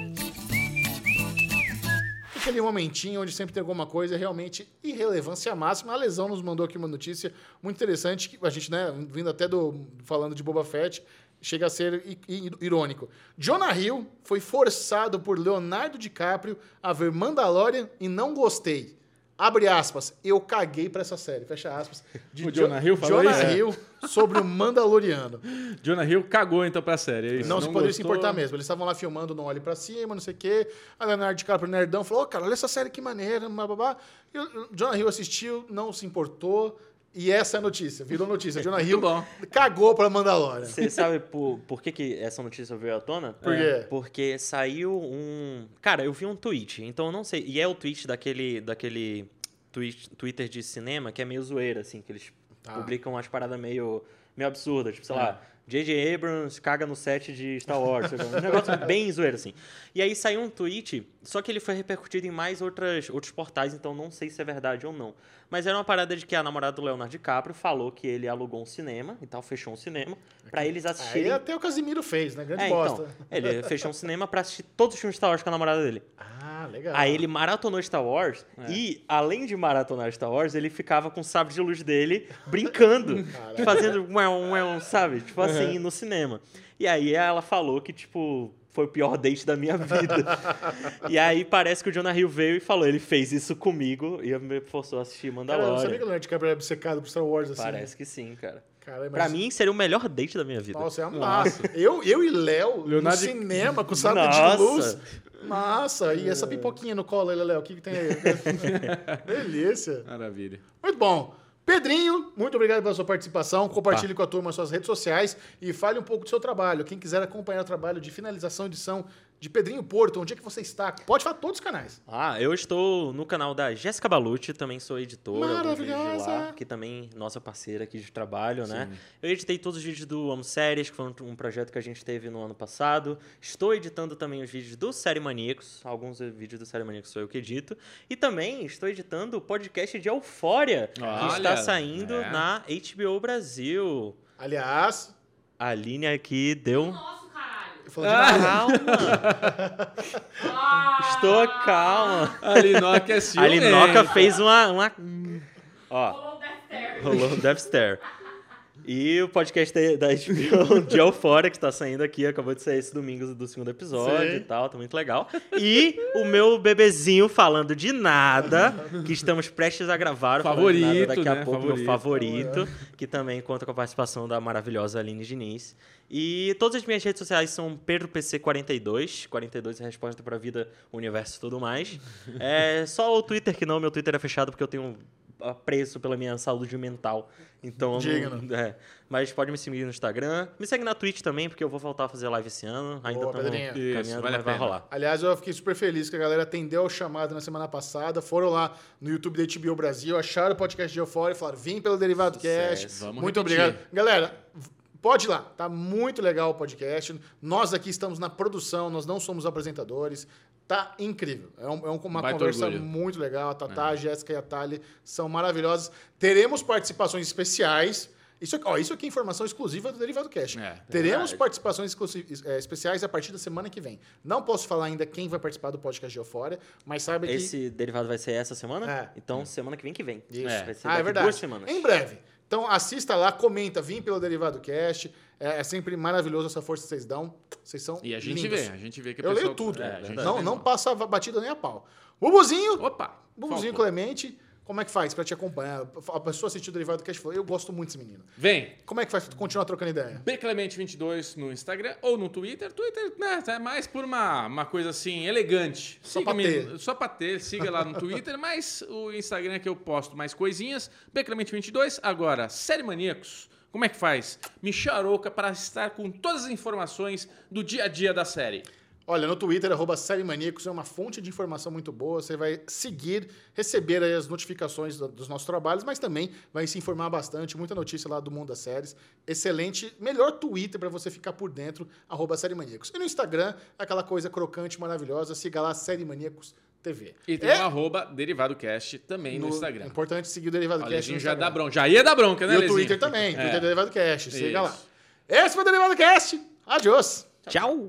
Aquele momentinho onde sempre tem alguma coisa realmente irrelevância máxima. A Lesão nos mandou aqui uma notícia muito interessante, que a gente, né, vindo até do falando de Boba Fett, chega a ser irônico. Jonah Hill foi forçado por Leonardo DiCaprio a ver Mandalorian e não gostei. Abre aspas, eu caguei pra essa série. Fecha aspas. De O Jonah Hill falou Jonah isso? Hill sobre o Mandaloriano. Jonah Hill cagou então pra série. é isso? Não, se poderia se importar mesmo. Eles estavam lá filmando Não Olhe Pra Cima, não sei o quê. A Leonardo DiCaprio, nerdão, falou, "Ô, cara, olha essa série que maneira, babá. E o Jonah Hill assistiu, não se importou. E essa é a notícia, virou notícia. Jonah Hill bom. cagou pra Mandalorian. Você sabe por, por que, que essa notícia veio à tona? Por quê? Porque saiu um. Cara, eu vi um tweet, então eu não sei. E é o tweet daquele, daquele tweet, Twitter de cinema que é meio zoeira, assim, que eles Tá. publicam umas paradas meio, meio absurdas. Tipo, sei É. lá, J.J. Abrams caga no set de Star Wars. um negócio bem zoeiro, assim. E aí saiu um tweet, só que ele foi repercutido em mais outras, outros portais, então não sei se é verdade ou não. Mas era uma parada de que a namorada do Leonardo DiCaprio falou que ele alugou um cinema e tal, fechou um cinema, pra eles Aí assistirem. até o Casimiro fez, né? Grande É, bosta. então, ele fechou um cinema pra assistir todos os filmes de Star Wars com a namorada dele. Ah, legal. Aí ele maratonou Star Wars É. e, além de maratonar Star Wars, ele ficava com o sabre de luz dele brincando, fazendo um, um, sabe? Tipo assim, no cinema. E aí ela falou que, tipo, foi o pior date da minha vida. e aí parece que o Jonah Hill veio e falou, ele fez isso comigo e me forçou a assistir Cara, eu não sabia que o Mandalorian. Leonardo DiCaprio era obcecado por Star Wars assim. Parece que sim, cara. Cara, Pra mim, seria o melhor date da minha vida. Nossa, é uma massa. Eu, eu e Léo Leonardo- no cinema com Nossa. de luz. Massa. E essa pipoquinha no colo Léo? O que, que tem aí? Delícia. Maravilha. Muito bom. Pedrinho, muito obrigado pela sua participação. Compartilhe com a turma as suas redes sociais e fale um pouco do seu trabalho. Quem quiser acompanhar o trabalho de finalização e edição de Pedrinho Porto, onde é que você está? Pode falar todos os canais. Ah, eu estou no canal da Jéssica Balucci, também sou editora. Maravilhosa. Lá, que também nossa parceira aqui de trabalho, né? Eu editei todos os vídeos do Amo Séries, que foi um, um projeto que a gente teve no ano passado. Estou editando também os vídeos do Série Maníacos. Alguns vídeos do Série Maníacos sou eu que edito. E também estou editando o podcast de Eufória, que Olha, está saindo é. na HBO Brasil. Aliás, A Aline aqui deu um... Falando de nada, Calma! Ah, Estou calma! A Linoca é A ciumenta. Linoca fez uma... uma... Ó, Rolou o Death Stare. Rolou o Death Stare. E o podcast da HBO de Euphoria, que tá saindo aqui, acabou de sair esse domingo do segundo episódio Sim. e tal, tá muito legal. E o meu bebezinho falando de nada, que estamos prestes a gravar. o Falando de Nada Favorito, daqui a né? pouco, meu Favorito. favorito, que também conta com a participação da maravilhosa Aline Diniz. E todas as minhas redes sociais são PedroPC42, 42 é a resposta pra vida, universo e tudo mais. É só o Twitter que não, meu Twitter é fechado porque eu tenho apreço pela minha saúde mental. Então, Digno. é. Mas pode me seguir no Instagram. Me segue na Twitch também, porque eu vou voltar a fazer live esse ano. Ainda Boa, Pedrinho. caminhando, Isso, vale a mas vai pena. rolar. Aliás, eu fiquei super feliz que a galera atendeu o chamado na semana passada. Foram lá no YouTube da HBO Brasil, acharam o podcast de Eufória e falaram: vim pelo Derivado Cash. Vamos muito repetir. obrigado. Galera, pode ir lá. Tá muito legal o podcast. Nós aqui estamos na produção, nós não somos apresentadores. Tá incrível. É, um- é um- uma Baita conversa orgulho. muito legal. A Tatá, a Jéssica e a Thali são maravilhosas. Teremos participações especiais. Isso, aqui- ó, isso aqui é informação exclusiva do Derivado Cash. É, Teremos verdade. participações é, especiais a partir da semana que vem. Não posso falar ainda quem vai participar do podcast de Eufória, mas saiba que... Esse derivado vai ser essa semana? É. Então, semana que vem que vem. Isso. É. Vai ser Ah, é verdade. duas semanas. Em breve. Então assista lá, comenta, vim pelo Derivado Cast. É, é sempre maravilhoso essa força que vocês dão. Vocês são E a gente lindos. vê, a gente vê que o Eu leio tudo. É, a gente não vê. não passa batida nem a pau. Bubuzinho, Opa! Bubuzinho faltou. Clemente, como é que faz pra te acompanhar? A pessoa assistiu o Derivado Cast e falou, eu gosto muito desse menino. Vem, Como é que faz pra tu continuar trocando ideia? Bclemente22 no Instagram ou no Twitter. Twitter, né, é mais por uma, uma coisa assim, elegante. Só pra ter. Só pra ter, siga lá no Twitter, mas o Instagram é que eu posto mais coisinhas. Bclemente22, agora, Série Maníacos. Como é que faz? Me charouca para estar com todas as informações do dia a dia da série. Olha, no Twitter, arroba Série Maníacos, é uma fonte de informação muito boa. Você vai seguir, receber aí as notificações do- dos nossos trabalhos, mas também vai se informar bastante, muita notícia lá do mundo das séries. Excelente, melhor Twitter para você ficar por dentro, arroba Série Maníacos. E no Instagram, aquela coisa crocante, maravilhosa, siga lá Série Maníacos TV. E tem É o arroba DerivadoCast também no, Instagram. É importante seguir o Derivado Olha, Cast no já dá bronca. Já ia dar bronca, né, E o Lezinho? Twitter também, Twitter É. Derivado Cast, siga Isso. lá. Esse foi o Derivado Cast. Adiós. Tchau!